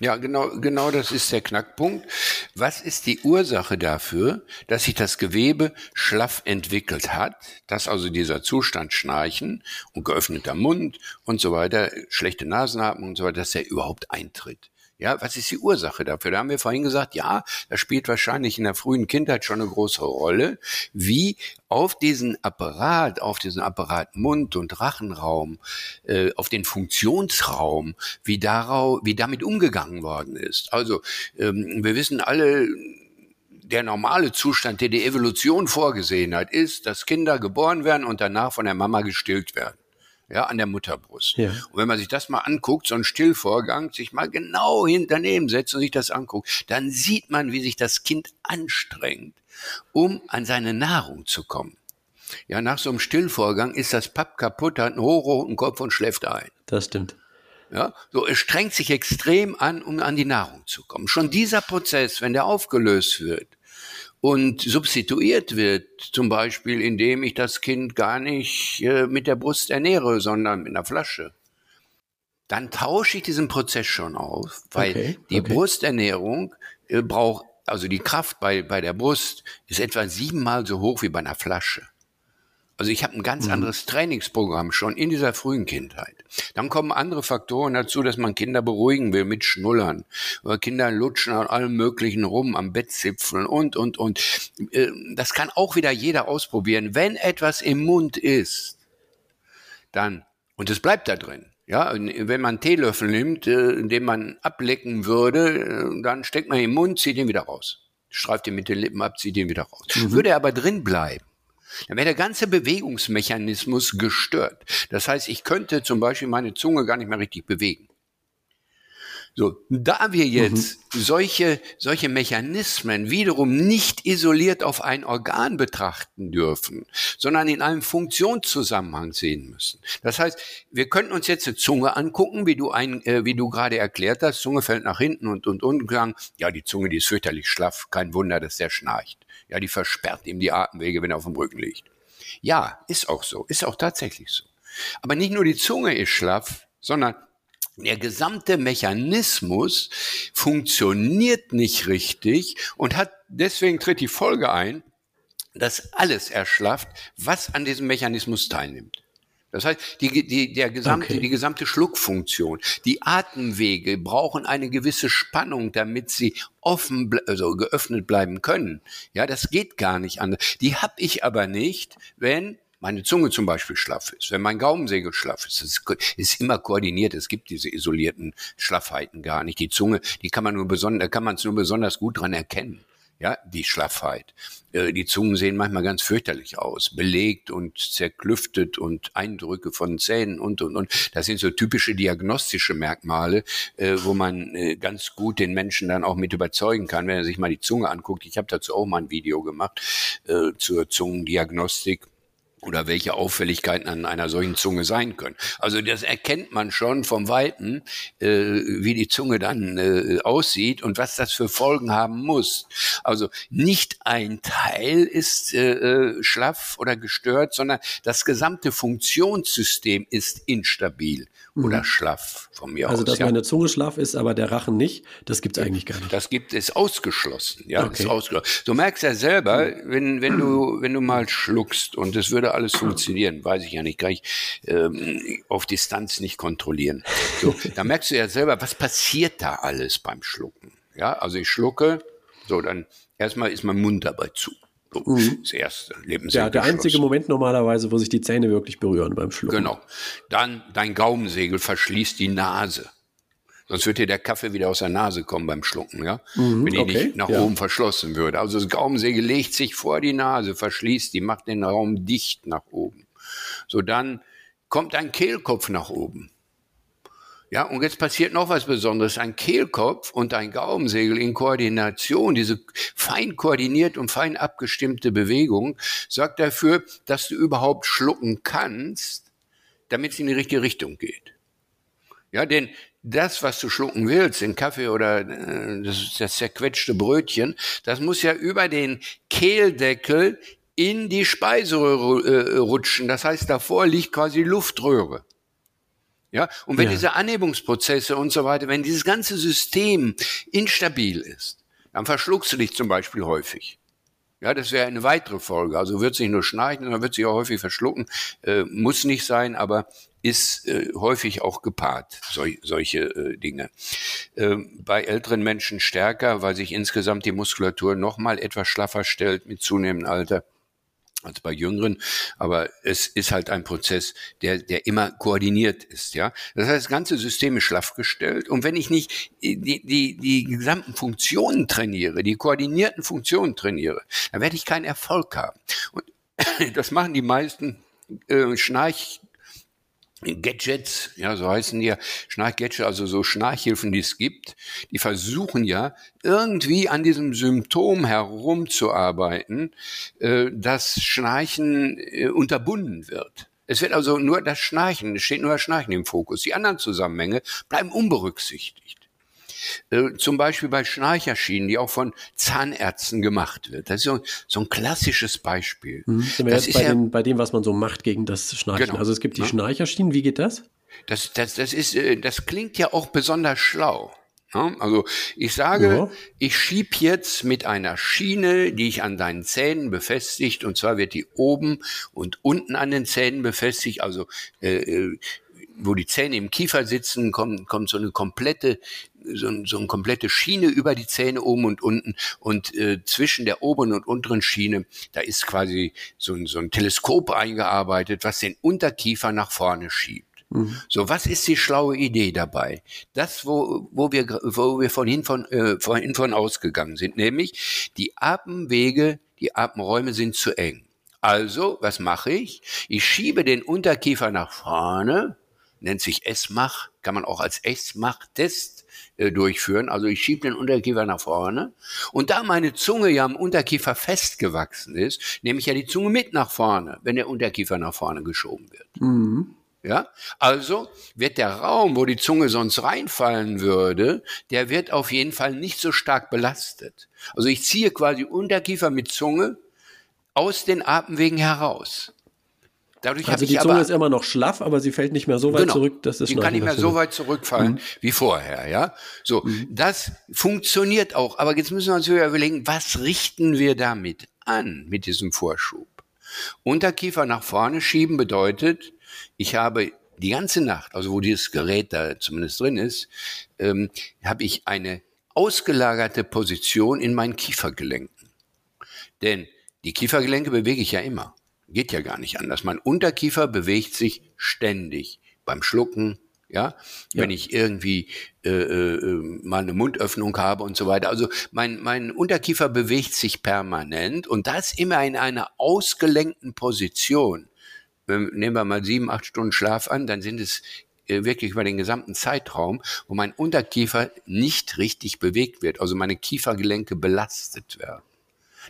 Ja, genau, genau das ist der Knackpunkt. Was ist die Ursache dafür, dass sich das Gewebe schlaff entwickelt hat, dass also dieser Zustand Schnarchen und geöffneter Mund und so weiter, schlechte Nasenatmung und so weiter, dass er überhaupt eintritt? Ja, was ist die Ursache dafür? Da haben wir vorhin gesagt, ja, das spielt wahrscheinlich in der frühen Kindheit schon eine große Rolle, wie auf diesen Apparat, auf diesen Apparat Mund- und Rachenraum, äh, auf den Funktionsraum, wie darauf, wie damit umgegangen worden ist. Also ähm, wir wissen alle, der normale Zustand, der die Evolution vorgesehen hat, ist, dass Kinder geboren werden und danach von der Mama gestillt werden ja, an der Mutterbrust. Ja. Und wenn man sich das mal anguckt, so ein Stillvorgang, sich mal genau hinternehmen setzt und sich das anguckt, dann sieht man, wie sich das Kind anstrengt, um an seine Nahrung zu kommen. Ja, nach so einem Stillvorgang ist das Papp kaputt, hat einen hochroten Kopf und schläft ein. Das stimmt. Ja, so, es strengt sich extrem an, um an die Nahrung zu kommen. Schon dieser Prozess, wenn der aufgelöst wird und substituiert wird, zum Beispiel indem ich das Kind gar nicht äh, mit der Brust ernähre, sondern mit einer Flasche, dann tausche ich diesen Prozess schon auf, weil okay, die okay. Brusternährung äh, braucht, also die Kraft bei, bei der Brust ist etwa siebenmal so hoch wie bei einer Flasche. Also ich habe ein ganz mhm. anderes Trainingsprogramm schon in dieser frühen Kindheit. Dann kommen andere Faktoren dazu, dass man Kinder beruhigen will mit Schnullern. Oder Kinder lutschen an allem Möglichen rum, am Bettzipfeln und, und, und. Äh, das kann auch wieder jeder ausprobieren. Wenn etwas im Mund ist, dann, und es bleibt da drin, ja, wenn man einen Teelöffel nimmt, äh, den man ablecken würde, äh, dann steckt man ihn im Mund, zieht ihn wieder raus. Streift ihn mit den Lippen ab, zieht ihn wieder raus. Mhm. Würde er aber drin bleiben, dann wäre der ganze Bewegungsmechanismus gestört. Das heißt, ich könnte zum Beispiel meine Zunge gar nicht mehr richtig bewegen. So, da wir jetzt mhm. solche, solche Mechanismen wiederum nicht isoliert auf ein Organ betrachten dürfen, sondern in einem Funktionszusammenhang sehen müssen. Das heißt, wir könnten uns jetzt eine Zunge angucken, wie du ein, äh, wie du gerade erklärt hast, Zunge fällt nach hinten und, und, und, und sagen, ja, die Zunge, die ist fürchterlich schlaff, kein Wunder, dass der schnarcht. Ja, die versperrt ihm die Atemwege, wenn er auf dem Rücken liegt. Ja, ist auch so, ist auch tatsächlich so. Aber nicht nur die Zunge ist schlaff, sondern der gesamte Mechanismus funktioniert nicht richtig und hat, deswegen tritt die Folge ein, dass alles erschlafft, was an diesem Mechanismus teilnimmt. Das heißt, die, die, der gesamte, okay. die gesamte Schluckfunktion, die Atemwege brauchen eine gewisse Spannung, damit sie offen, also geöffnet bleiben können. Ja, das geht gar nicht anders. Die habe ich aber nicht, wenn meine Zunge zum Beispiel schlaff ist, wenn mein Gaumensegel schlaff ist, es ist immer koordiniert. Es gibt diese isolierten Schlaffheiten gar nicht. Die Zunge, die kann man nur besonders, da kann man es nur besonders gut dran erkennen ja, die Schlaffheit. Äh, die Zungen sehen manchmal ganz fürchterlich aus, belegt und zerklüftet und Eindrücke von Zähnen und, und, und. Das sind so typische diagnostische Merkmale, äh, wo man äh, ganz gut den Menschen dann auch mit überzeugen kann, wenn er sich mal die Zunge anguckt. Ich habe dazu auch mal ein Video gemacht zur Zungendiagnostik oder welche Auffälligkeiten an einer solchen Zunge sein können. Also das erkennt man schon vom Weiten, äh, wie die Zunge dann äh, aussieht und was das für Folgen haben muss. Also nicht ein Teil ist äh, äh schlaff oder gestört, sondern das gesamte Funktionssystem ist instabil mhm. oder schlaff von mir also, aus. Also dass ja. meine Zunge schlaff ist, aber der Rachen nicht, das gibt es eigentlich gar nicht. Das gibt es ausgeschlossen. Ja, okay. ist ausgeschlossen. Du merkst ja selber, wenn, wenn, du, wenn du mal schluckst und es würde alles funktionieren, weiß ich ja nicht, kann ich ähm, auf Distanz nicht kontrollilieren. So, [LAUGHS] da merkst du ja selber, was passiert da alles beim Schlucken. Ja, also ich schlucke, so dann erstmal ist mein Mund dabei zu. So, mhm. Das erste Lebensmittel. Ja, der einzige Moment normalerweise, wo sich die Zähne wirklich berühren beim Schlucken. Genau. Dann dein Gaumensegel verschließt die Nase. Sonst wird dir der Kaffee wieder aus der Nase kommen beim Schlucken, ja? Mhm, Wenn die okay, nicht nach ja. oben verschlossen würde. Also das Gaumensegel legt sich vor die Nase, verschließt die, macht den Raum dicht nach oben. So, dann kommt ein Kehlkopf nach oben. Ja, und jetzt passiert noch was Besonderes. Ein Kehlkopf und ein Gaumensegel in Koordination, diese fein koordiniert und fein abgestimmte Bewegung, sorgt dafür, dass du überhaupt schlucken kannst, damit es in die richtige Richtung geht. Ja, denn das, was du schlucken willst, den Kaffee oder äh, das, das zerquetschte Brötchen, das muss ja über den Kehldeckel in die Speiseröhre äh, rutschen. Das heißt, davor liegt quasi Luftröhre. Ja, und wenn ja. diese Anhebungsprozesse und so weiter, wenn dieses ganze System instabil ist, dann verschluckst du dich zum Beispiel häufig. Ja, das wäre eine weitere Folge. Also wird sich nur schnarchen, sondern wird sich auch häufig verschlucken. Äh, muss nicht sein, aber ist äh, häufig auch gepaart, sol solche äh, Dinge. Äh, bei älteren Menschen stärker, weil sich insgesamt die Muskulatur noch mal etwas schlaffer stellt mit zunehmendem Alter als bei Jüngeren, aber es ist halt ein Prozess, der, der immer koordiniert ist, ja. Das heißt, das ganze System ist schlaff gestellt und wenn ich nicht die, die, die gesamten Funktionen trainiere, die koordinierten Funktionen trainiere, dann werde ich keinen Erfolg haben. Und [COUGHS] das machen die meisten äh, Schnarch Gadgets, ja, so heißen die ja, Schnarchgadgets, also so Schnarchhilfen, die es gibt, die versuchen ja irgendwie an diesem Symptom herumzuarbeiten, äh, dass Schnarchen äh, unterbunden wird. Es wird also nur das Schnarchen, es steht nur das Schnarchen im Fokus. Die anderen Zusammenhänge bleiben unberücksichtigt. Äh, zum Beispiel bei Schnarcherschienen, die auch von Zahnärzten gemacht wird. Das ist so, so ein klassisches Beispiel. Hm, wir das jetzt bei, ja, den, bei dem, was man so macht gegen das Schnarchen. Genau, also es gibt die ne? Schnarcherschienen, wie geht das? Das, das, das, ist, äh, das klingt ja auch besonders schlau. Ne? Also ich sage, ja. ich schieb jetzt mit einer Schiene, die ich an deinen Zähnen befestigt, und zwar wird die oben und unten an den Zähnen befestigt, also äh, äh wo die Zähne im Kiefer sitzen, kommt, kommt so eine komplette so, so eine komplette Schiene über die Zähne oben und unten und äh, zwischen der oberen und unteren Schiene, da ist quasi so ein, so ein Teleskop eingearbeitet, was den Unterkiefer nach vorne schiebt. Mhm. So, was ist die schlaue Idee dabei? Das, wo, wo wir, wo wir vorhin von, äh, vorhin von ausgegangen sind, nämlich die Atemwege, die Atemräume sind zu eng. Also, was mache ich? Ich schiebe den Unterkiefer nach vorne, nennt sich S-Mach, kann man auch als S-Mach-Test äh, durchführen. Also ich schiebe den Unterkiefer nach vorne. Und da meine Zunge ja am Unterkiefer festgewachsen ist, nehme ich ja die Zunge mit nach vorne, wenn der Unterkiefer nach vorne geschoben wird. Mhm. Ja, also wird der Raum, wo die Zunge sonst reinfallen würde, der wird auf jeden Fall nicht so stark belastet. Also ich ziehe quasi Unterkiefer mit Zunge aus den Atemwegen heraus. Dadurch also die Zunge aber, ist immer noch schlaff, aber sie fällt nicht mehr so weit genau, zurück, dass es Die kann nicht mehr so weit zurückfallen mhm. wie vorher, ja. So, mhm. das funktioniert auch. Aber jetzt müssen wir uns wieder überlegen, was richten wir damit an mit diesem Vorschub? Unterkiefer nach vorne schieben bedeutet, ich habe die ganze Nacht, also wo dieses Gerät da zumindest drin ist, ähm, habe ich eine ausgelagerte Position in meinen Kiefergelenken. Denn die Kiefergelenke bewege ich ja immer. Geht ja gar nicht anders. Mein Unterkiefer bewegt sich ständig beim Schlucken, ja, ja. wenn ich irgendwie äh, äh, mal eine Mundöffnung habe und so weiter. Also mein, mein Unterkiefer bewegt sich permanent und das immer in einer ausgelenkten Position. Nehmen wir mal sieben, acht Stunden Schlaf an, dann sind es äh, wirklich über den gesamten Zeitraum, wo mein Unterkiefer nicht richtig bewegt wird, also meine Kiefergelenke belastet werden.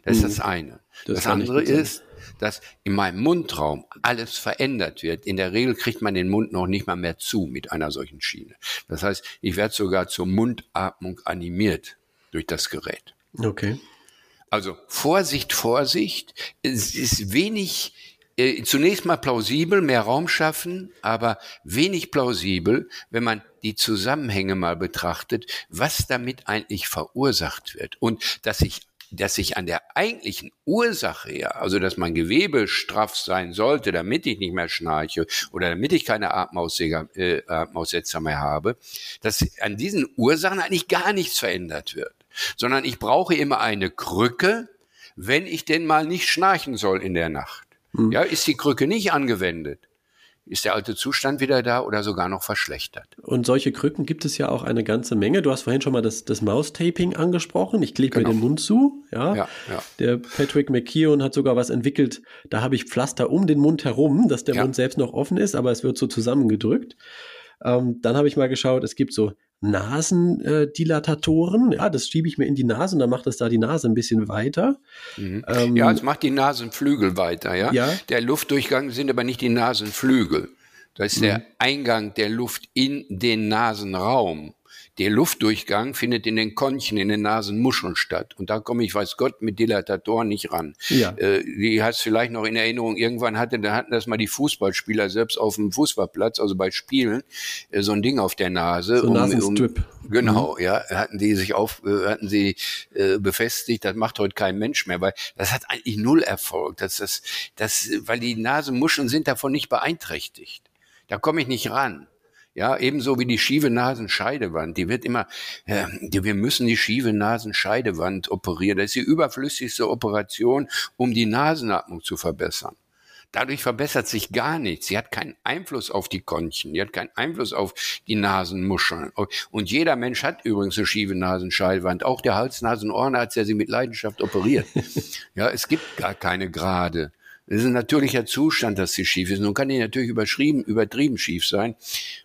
Das mhm. ist das eine. Das, das andere ist, dass in meinem Mundraum alles verändert wird. In der Regel kriegt man den Mund noch nicht mal mehr zu mit einer solchen Schiene. Das heißt, ich werde sogar zur Mundatmung animiert durch das Gerät. Okay. Also Vorsicht, Vorsicht. Es ist wenig, äh, zunächst mal plausibel, mehr Raum schaffen, aber wenig plausibel, wenn man die Zusammenhänge mal betrachtet, was damit eigentlich verursacht wird und dass sich dass sich an der eigentlichen Ursache her, also dass mein Gewebe straff sein sollte, damit ich nicht mehr schnarche oder damit ich keine Atemaussetzer äh, mehr habe, dass an diesen Ursachen eigentlich gar nichts verändert wird, sondern ich brauche immer eine Krücke, wenn ich denn mal nicht schnarchen soll in der Nacht. Hm. Ja, ist die Krücke nicht angewendet, ist der alte Zustand wieder da oder sogar noch verschlechtert. Und solche Krücken gibt es ja auch eine ganze Menge. Du hast vorhin schon mal das, das Maustaping angesprochen. Ich klebe genau. mir den Mund zu. Ja? Ja, ja. Der Patrick McKeown hat sogar was entwickelt. Da habe ich Pflaster um den Mund herum, dass der ja. Mund selbst noch offen ist, aber es wird so zusammengedrückt. Ähm, dann habe ich mal geschaut, es gibt so Nasendilatatoren. ja, das schiebe ich mir in die Nase und dann macht es da die Nase ein bisschen weiter. Mhm. Ähm, ja, es macht die Nasenflügel weiter, ja? ja. Der Luftdurchgang sind aber nicht die Nasenflügel. Das ist mhm. der Eingang der Luft in den Nasenraum. Der Luftdurchgang findet in den Konchen, in den Nasenmuscheln statt. Und da komme ich, weiß Gott, mit Dilatatoren nicht ran. Ja. Äh, die hast vielleicht noch in Erinnerung, irgendwann hatte, da hatten das mal die Fußballspieler selbst auf dem Fußballplatz, also bei Spielen, äh, so ein Ding auf der Nase. So um, Nasenstrip. Um, genau, mhm. ja, hatten die sich auf, äh, hatten sie äh, befestigt. Das macht heute kein Mensch mehr, weil das hat eigentlich null Erfolg. Das, das, das, weil die Nasenmuscheln sind davon nicht beeinträchtigt. Da komme ich nicht ran. Ja, ebenso wie die schiefe Nasenscheidewand. Die wird immer, äh, wir müssen die schiefe Nasenscheidewand operieren. Das ist die überflüssigste Operation, um die Nasenatmung zu verbessern. Dadurch verbessert sich gar nichts. Sie hat keinen Einfluss auf die Konchen, sie hat keinen Einfluss auf die Nasenmuscheln. Und jeder Mensch hat übrigens eine schiefe Nasenscheidewand. Auch der Hals, Nasen, Ohrenarzt, der sie mit Leidenschaft operiert. [LAUGHS] ja, es gibt gar keine gerade Das ist ein natürlicher Zustand, dass sie schief ist. Nun kann die natürlich überschrieben, übertrieben schief sein.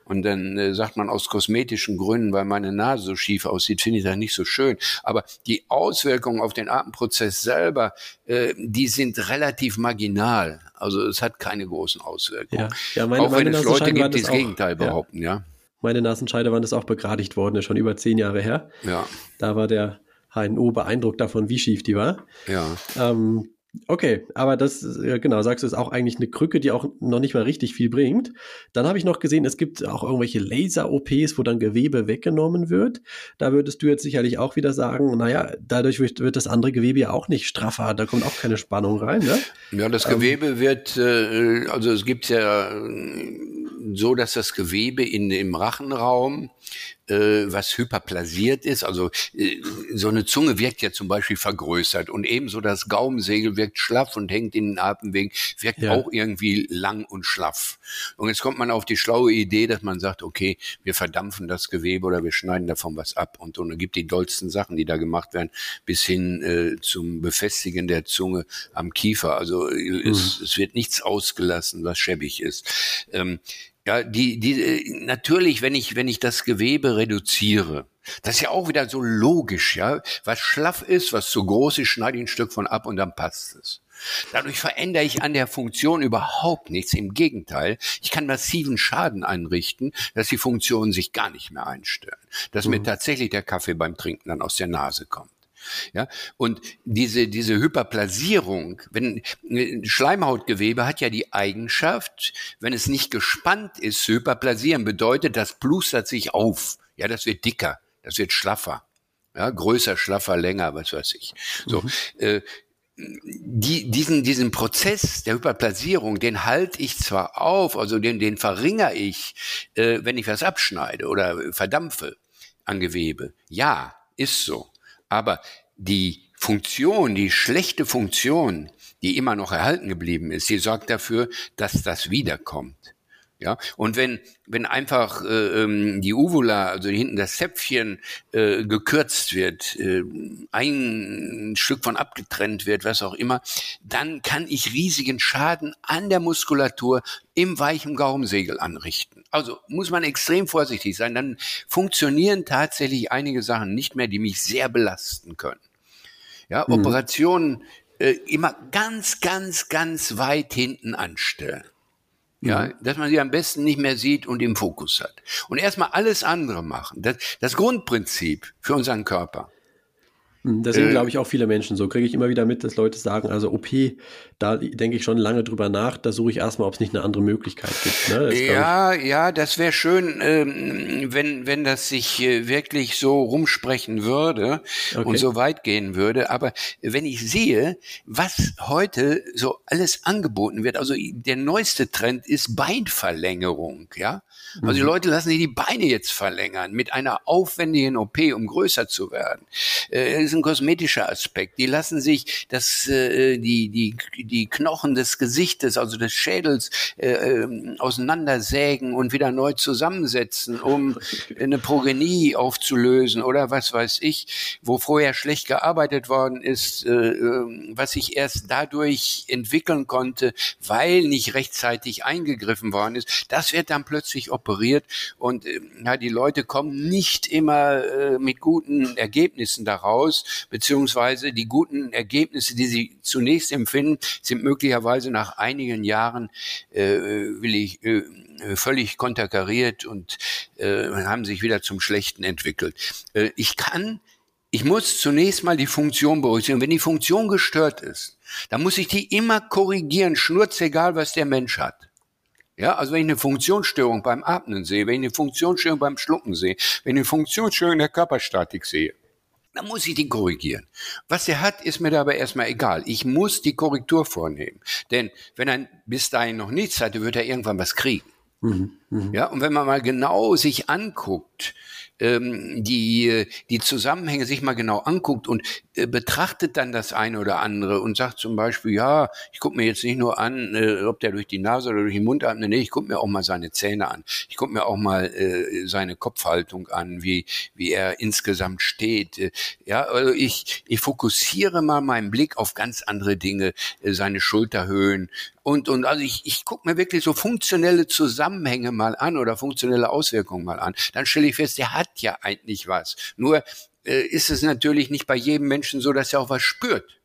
Und dann äh, sagt man aus kosmetischen Gründen, weil meine Nase so schief aussieht, finde ich das nicht so schön. Aber die Auswirkungen auf den Atemprozess selber, äh, die sind relativ marginal. Also es hat keine großen Auswirkungen. Ja. Ja, meine, auch wenn es Leute gibt, die das, Gegenteil behaupten, ja. ja. Meine Nasenscheidewand ist auch begradigt worden, ist schon über zehn Jahre her. Ja. Da war der HNO beeindruckt davon, wie schief die war. Ja. Ähm, Okay, aber das, genau, sagst du, ist auch eigentlich eine Krücke, die auch noch nicht mal richtig viel bringt. Dann habe ich noch gesehen, es gibt auch irgendwelche Laser-OPs, wo dann Gewebe weggenommen wird. Da würdest du jetzt sicherlich auch wieder sagen, naja, dadurch wird, wird das andere Gewebe ja auch nicht straffer, da kommt auch keine Spannung rein, ne? Ja, das Gewebe ähm, wird, äh, also es gibt ja äh, so, dass das Gewebe in, im Rachenraum äh, was hyperplasiert ist. Also äh, so eine Zunge wirkt ja zum Beispiel vergrößert und ebenso das Gaumensegel wirkt schlaff und hängt in den Atemwegen, wirkt ja. auch irgendwie lang und schlaff. Und jetzt kommt man auf die schlaue Idee, dass man sagt, okay, wir verdampfen das Gewebe oder wir schneiden davon was ab und, und gibt die dollsten Sachen, die da gemacht werden, bis hin äh, zum Befestigen der Zunge am Kiefer. Also äh, mhm. es, es wird nichts ausgelassen, was schäbig ist. Ähm, ja, die, die, natürlich, wenn ich, wenn ich das Gewebe reduziere, das ist ja auch wieder so logisch, ja. Was schlaff ist, was zu groß ist, schneide ich ein Stück von ab und dann passt es. Dadurch verändere ich an der Funktion überhaupt nichts. Im Gegenteil, ich kann massiven Schaden einrichten, dass die Funktionen sich gar nicht mehr einstellen. Dass mhm. mir tatsächlich der Kaffee beim Trinken dann aus der Nase kommt. Ja, und diese, diese Hyperplasierung, wenn Schleimhautgewebe hat ja die Eigenschaft, wenn es nicht gespannt ist, zu hyperplasieren, bedeutet, das plustert sich auf. Ja, das wird dicker, das wird schlaffer. Ja, größer, schlaffer, länger, was weiß ich. So, mhm. äh, die, diesen, diesen Prozess der Hyperplasierung, den halte ich zwar auf, also den, den verringere ich, äh, wenn ich was abschneide oder verdampfe an Gewebe. Ja, ist so. Aber die Funktion, die schlechte Funktion, die immer noch erhalten geblieben ist, die sorgt dafür, dass das wiederkommt. Ja, und wenn, wenn einfach äh, ähm, die Uvula, also hinten das Zäpfchen, äh, gekürzt wird, äh, ein Stück von abgetrennt wird, was auch immer, dann kann ich riesigen Schaden an der Muskulatur im weichen Gaumensegel anrichten. Also muss man extrem vorsichtig sein, dann funktionieren tatsächlich einige Sachen nicht mehr, die mich sehr belasten können. Ja, mhm. Operationen äh, immer ganz, ganz, ganz weit hinten anstellen. Ja, mhm. dass man sie am besten nicht mehr sieht und im Fokus hat. Und erstmal alles andere machen. Das, das Grundprinzip für unseren Körper. Hm, Deswegen äh, glaube ich auch viele Menschen so. Kriege ich immer wieder mit, dass Leute sagen, also OP, da denke ich schon lange drüber nach, da suche ich erstmal, ob es nicht eine andere Möglichkeit gibt. Ne? ja, ja, das wäre schön, ähm, wenn, wenn das sich äh, wirklich so rumsprechen würde okay. und so weit gehen würde. Aber wenn ich sehe, was heute so alles angeboten wird, also der neueste Trend ist Beinverlängerung, ja. Also die mhm. Leute lassen sich die Beine jetzt verlängern mit einer aufwendigen OP, um größer zu werden. Äh, das ist ein kosmetischer Aspekt. Die lassen sich das, äh, die, die, die Knochen des Gesichtes, also des Schädels, äh, ähm, auseinandersägen und wieder neu zusammensetzen, um [LAUGHS] eine Progenie aufzulösen oder was weiß ich, wo vorher schlecht gearbeitet worden ist, was sich erst dadurch entwickeln konnte, weil nicht rechtzeitig eingegriffen worden ist. Das wird dann plötzlich operiert und äh, ja, die Leute kommen nicht immer äh, mit guten Ergebnissen daraus, beziehungsweise die guten Ergebnisse, die sie zunächst empfinden, sind möglicherweise nach einigen Jahren, äh, will ich, äh, völlig konterkariert und äh, haben sich wieder zum Schlechten entwickelt. Äh, ich kann ich muss zunächst mal die Funktion berücksichtigen. Wenn die Funktion gestört ist, dann muss ich die immer korrigieren, schnurzegal, was der Mensch hat. Ja, also wenn ich eine Funktionsstörung beim Atmen sehe, wenn ich eine Funktionsstörung beim Schlucken sehe, wenn ich eine Funktionsstörung in der Körperstatik sehe, dann muss ich die korrigieren. Was er hat, ist mir dabei erstmal egal. Ich muss die Korrektur vornehmen. Denn wenn er bis dahin noch nichts hatte, wird er irgendwann was kriegen. Mhm. Mhm. Ja, und wenn man mal genau sich anguckt, ähm, die, die Zusammenhänge sich mal genau anguckt und betrachtet dann das eine oder andere und sagt zum Beispiel, ja, ich gucke mir jetzt nicht nur an, äh, ob der durch die Nase oder durch den Mund atmet, nee, ich gucke mir auch mal seine Zähne an. Ich gucke mir auch mal äh, seine Kopfhaltung an, wie, wie er insgesamt steht. Äh, ja, also ich, ich fokussiere mal meinen Blick auf ganz andere Dinge, äh, seine Schulterhöhen, und, und also ich, ich gucke mir wirklich so funktionelle Zusammenhänge mal an oder funktionelle Auswirkungen mal an. Dann stelle ich fest, der hat ja eigentlich was. Nur äh, ist es natürlich nicht bei jedem Menschen so, dass er auch was spürt.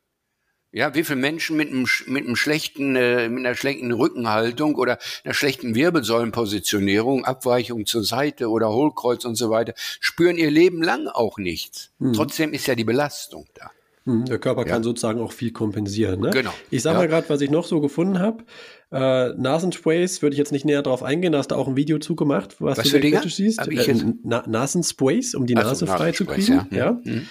Ja, wie viele Menschen mit einem, mit einem schlechten, äh, mit einer schlechten Rückenhaltung oder einer schlechten Wirbelsäulenpositionierung, Abweichung zur Seite oder Hohlkreuz und so weiter, spüren ihr Leben lang auch nichts. Hm. Trotzdem ist ja die Belastung da. Hm, der Körper ja. kann sozusagen auch viel kompensieren. Ne? Genau. Ich sage ja. mal gerade, was ich noch so gefunden habe. Äh, Nasensprays würde ich jetzt nicht näher drauf eingehen, da hast du auch ein Video zugemacht, was, was du kritisch siehst. Äh, Na Nasensprays, um die also Nase frei zu kriegen. Ja. ja. Mhm.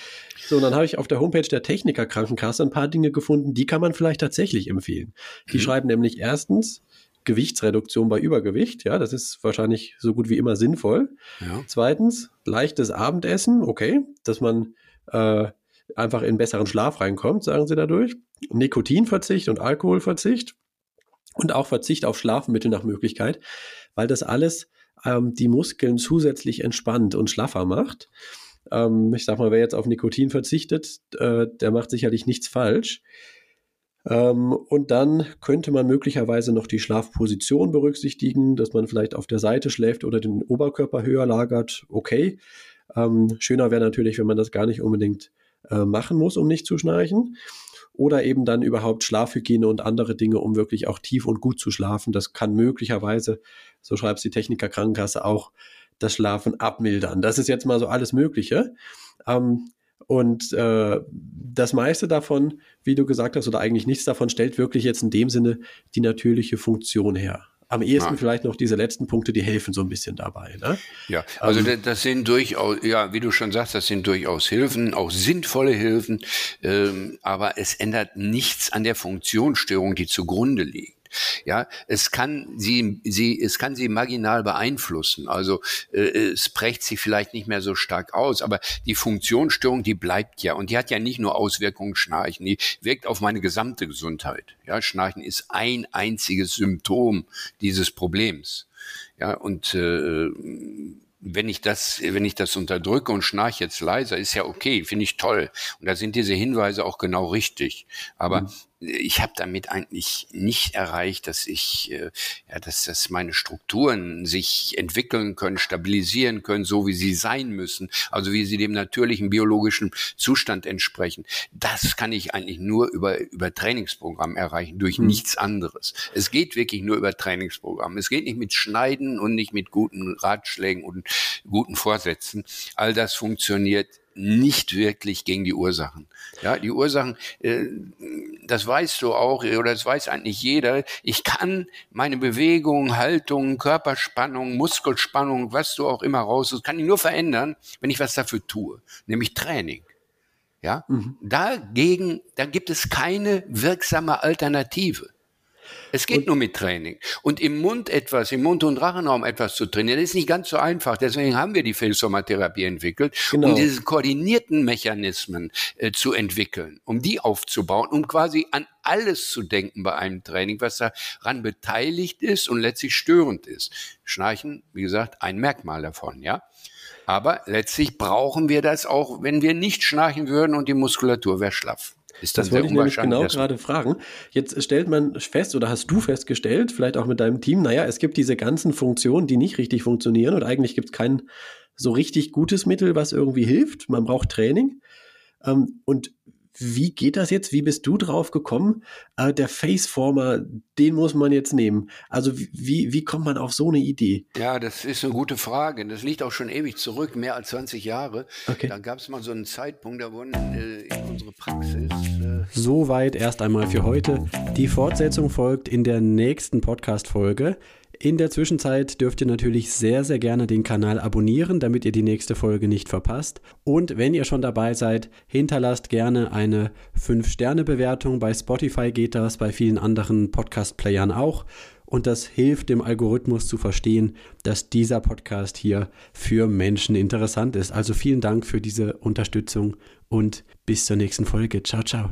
So, und dann habe ich auf der Homepage der Techniker Krankenkasse ein paar Dinge gefunden, die kann man vielleicht tatsächlich empfehlen. Die mhm. schreiben nämlich erstens, Gewichtsreduktion bei Übergewicht. Ja, das ist wahrscheinlich so gut wie immer sinnvoll. Ja. Zweitens, leichtes Abendessen. Okay, dass man äh, einfach in besseren Schlaf reinkommt, sagen sie dadurch. Nikotinverzicht und Alkoholverzicht und auch Verzicht auf Schlafmittel nach Möglichkeit, weil das alles ähm, die Muskeln zusätzlich entspannt und schlaffer macht. Ähm, ich sag mal, wer jetzt auf Nikotin verzichtet, äh, der macht sicherlich nichts falsch. Ähm, und dann könnte man möglicherweise noch die Schlafposition berücksichtigen, dass man vielleicht auf der Seite schläft oder den Oberkörper höher lagert. Okay. Ähm, schöner wäre natürlich, wenn man das gar nicht unbedingt äh, machen muss, um nicht zu schnarchen. Oder eben dann überhaupt Schlafhygiene und andere Dinge, um wirklich auch tief und gut zu schlafen. Das kann möglicherweise, so schreibt die Techniker Krankenkasse auch, das Schlafen abmildern. Das ist jetzt mal so alles Mögliche. Ähm, und äh, das meiste davon, wie du gesagt hast, oder eigentlich nichts davon, stellt wirklich jetzt in dem Sinne die natürliche Funktion her am ehesten ja. vielleicht noch diese letzten Punkte, die helfen so ein bisschen dabei. Ne? Ja, also ähm, das sind durchaus, ja, wie du schon sagst, das sind durchaus Hilfen, auch sinnvolle Hilfen, ähm, aber es ändert nichts an der Funktionsstörung, die zugrunde liegt. Ja, es kann sie, sie, es kann sie marginal beeinflussen. Also äh, es prägt sie vielleicht nicht mehr so stark aus, aber die Funktionsstörung, die bleibt ja und die hat ja nicht nur Auswirkungen Schnarchen, die wirkt auf meine gesamte Gesundheit. Ja, Schnarchen ist ein einziges Symptom dieses Problems. Ja, und äh, wenn ich das, wenn ich das unterdrücke und schnarche jetzt leiser, ist ja okay, finde ich toll. Und da sind diese Hinweise auch genau richtig. Aber mhm ich habe damit eigentlich nicht erreicht, dass ich, äh, ja, dass, dass meine Strukturen sich entwickeln können, stabilisieren können, so wie sie sein müssen, also wie sie dem natürlichen biologischen Zustand entsprechen. Das kann ich eigentlich nur über, über Trainingsprogramm erreichen, durch hm. nichts anderes. Es geht wirklich nur über Trainingsprogramm. Es geht nicht mit Schneiden und nicht mit guten Ratschlägen und guten Vorsätzen. All das funktioniert nicht wirklich gegen die Ursachen. Ja, die Ursachen, äh, das weißt du auch, oder das weiß eigentlich jeder. Ich kann meine Bewegung, Haltung, Körperspannung, Muskelspannung, was du auch immer raus, das kann ich nur verändern, wenn ich was dafür tue, nämlich Training. Ja, mhm. dagegen, da gibt es keine wirksame Alternative. Es geht und, nur mit Training. Und im Mund etwas, im Mund- und Rachenraum etwas zu trainieren, das ist nicht ganz so einfach. Deswegen haben wir die Fehlsomatherapie entwickelt, genau. um diese koordinierten Mechanismen äh, zu entwickeln, um die aufzubauen, um quasi an alles zu denken bei einem Training, was daran beteiligt ist und letztlich störend ist. Schnarchen, wie gesagt, ein Merkmal davon, ja. Aber letztlich brauchen wir das auch, wenn wir nicht schnarchen würden und die Muskulatur wäre schlaff. Ist das wollte ich nämlich genau gerade fragen. Jetzt stellt man fest oder hast du festgestellt, vielleicht auch mit deinem Team, naja, es gibt diese ganzen Funktionen, die nicht richtig funktionieren und eigentlich gibt es kein so richtig gutes Mittel, was irgendwie hilft. Man braucht Training. Ähm, und wie geht das jetzt? Wie bist du drauf gekommen? Äh, der Faceformer, den muss man jetzt nehmen. Also wie, wie kommt man auf so eine Idee? Ja, das ist eine gute Frage. Das liegt auch schon ewig zurück, mehr als 20 Jahre. Okay. Da gab es mal so einen Zeitpunkt, da wurden äh, in unsere Praxis. Äh Soweit erst einmal für heute. Die Fortsetzung folgt in der nächsten Podcast-Folge. In der Zwischenzeit dürft ihr natürlich sehr, sehr gerne den Kanal abonnieren, damit ihr die nächste Folge nicht verpasst. Und wenn ihr schon dabei seid, hinterlasst gerne eine 5-Sterne-Bewertung. Bei Spotify geht das, bei vielen anderen Podcast-Playern auch. und das hilft dem Algorithmus zu verstehen, dass dieser Podcast hier für Menschen interessant ist. Also vielen Dank für diese Unterstützung und bis zur nächsten Folge. Ciao, ciao.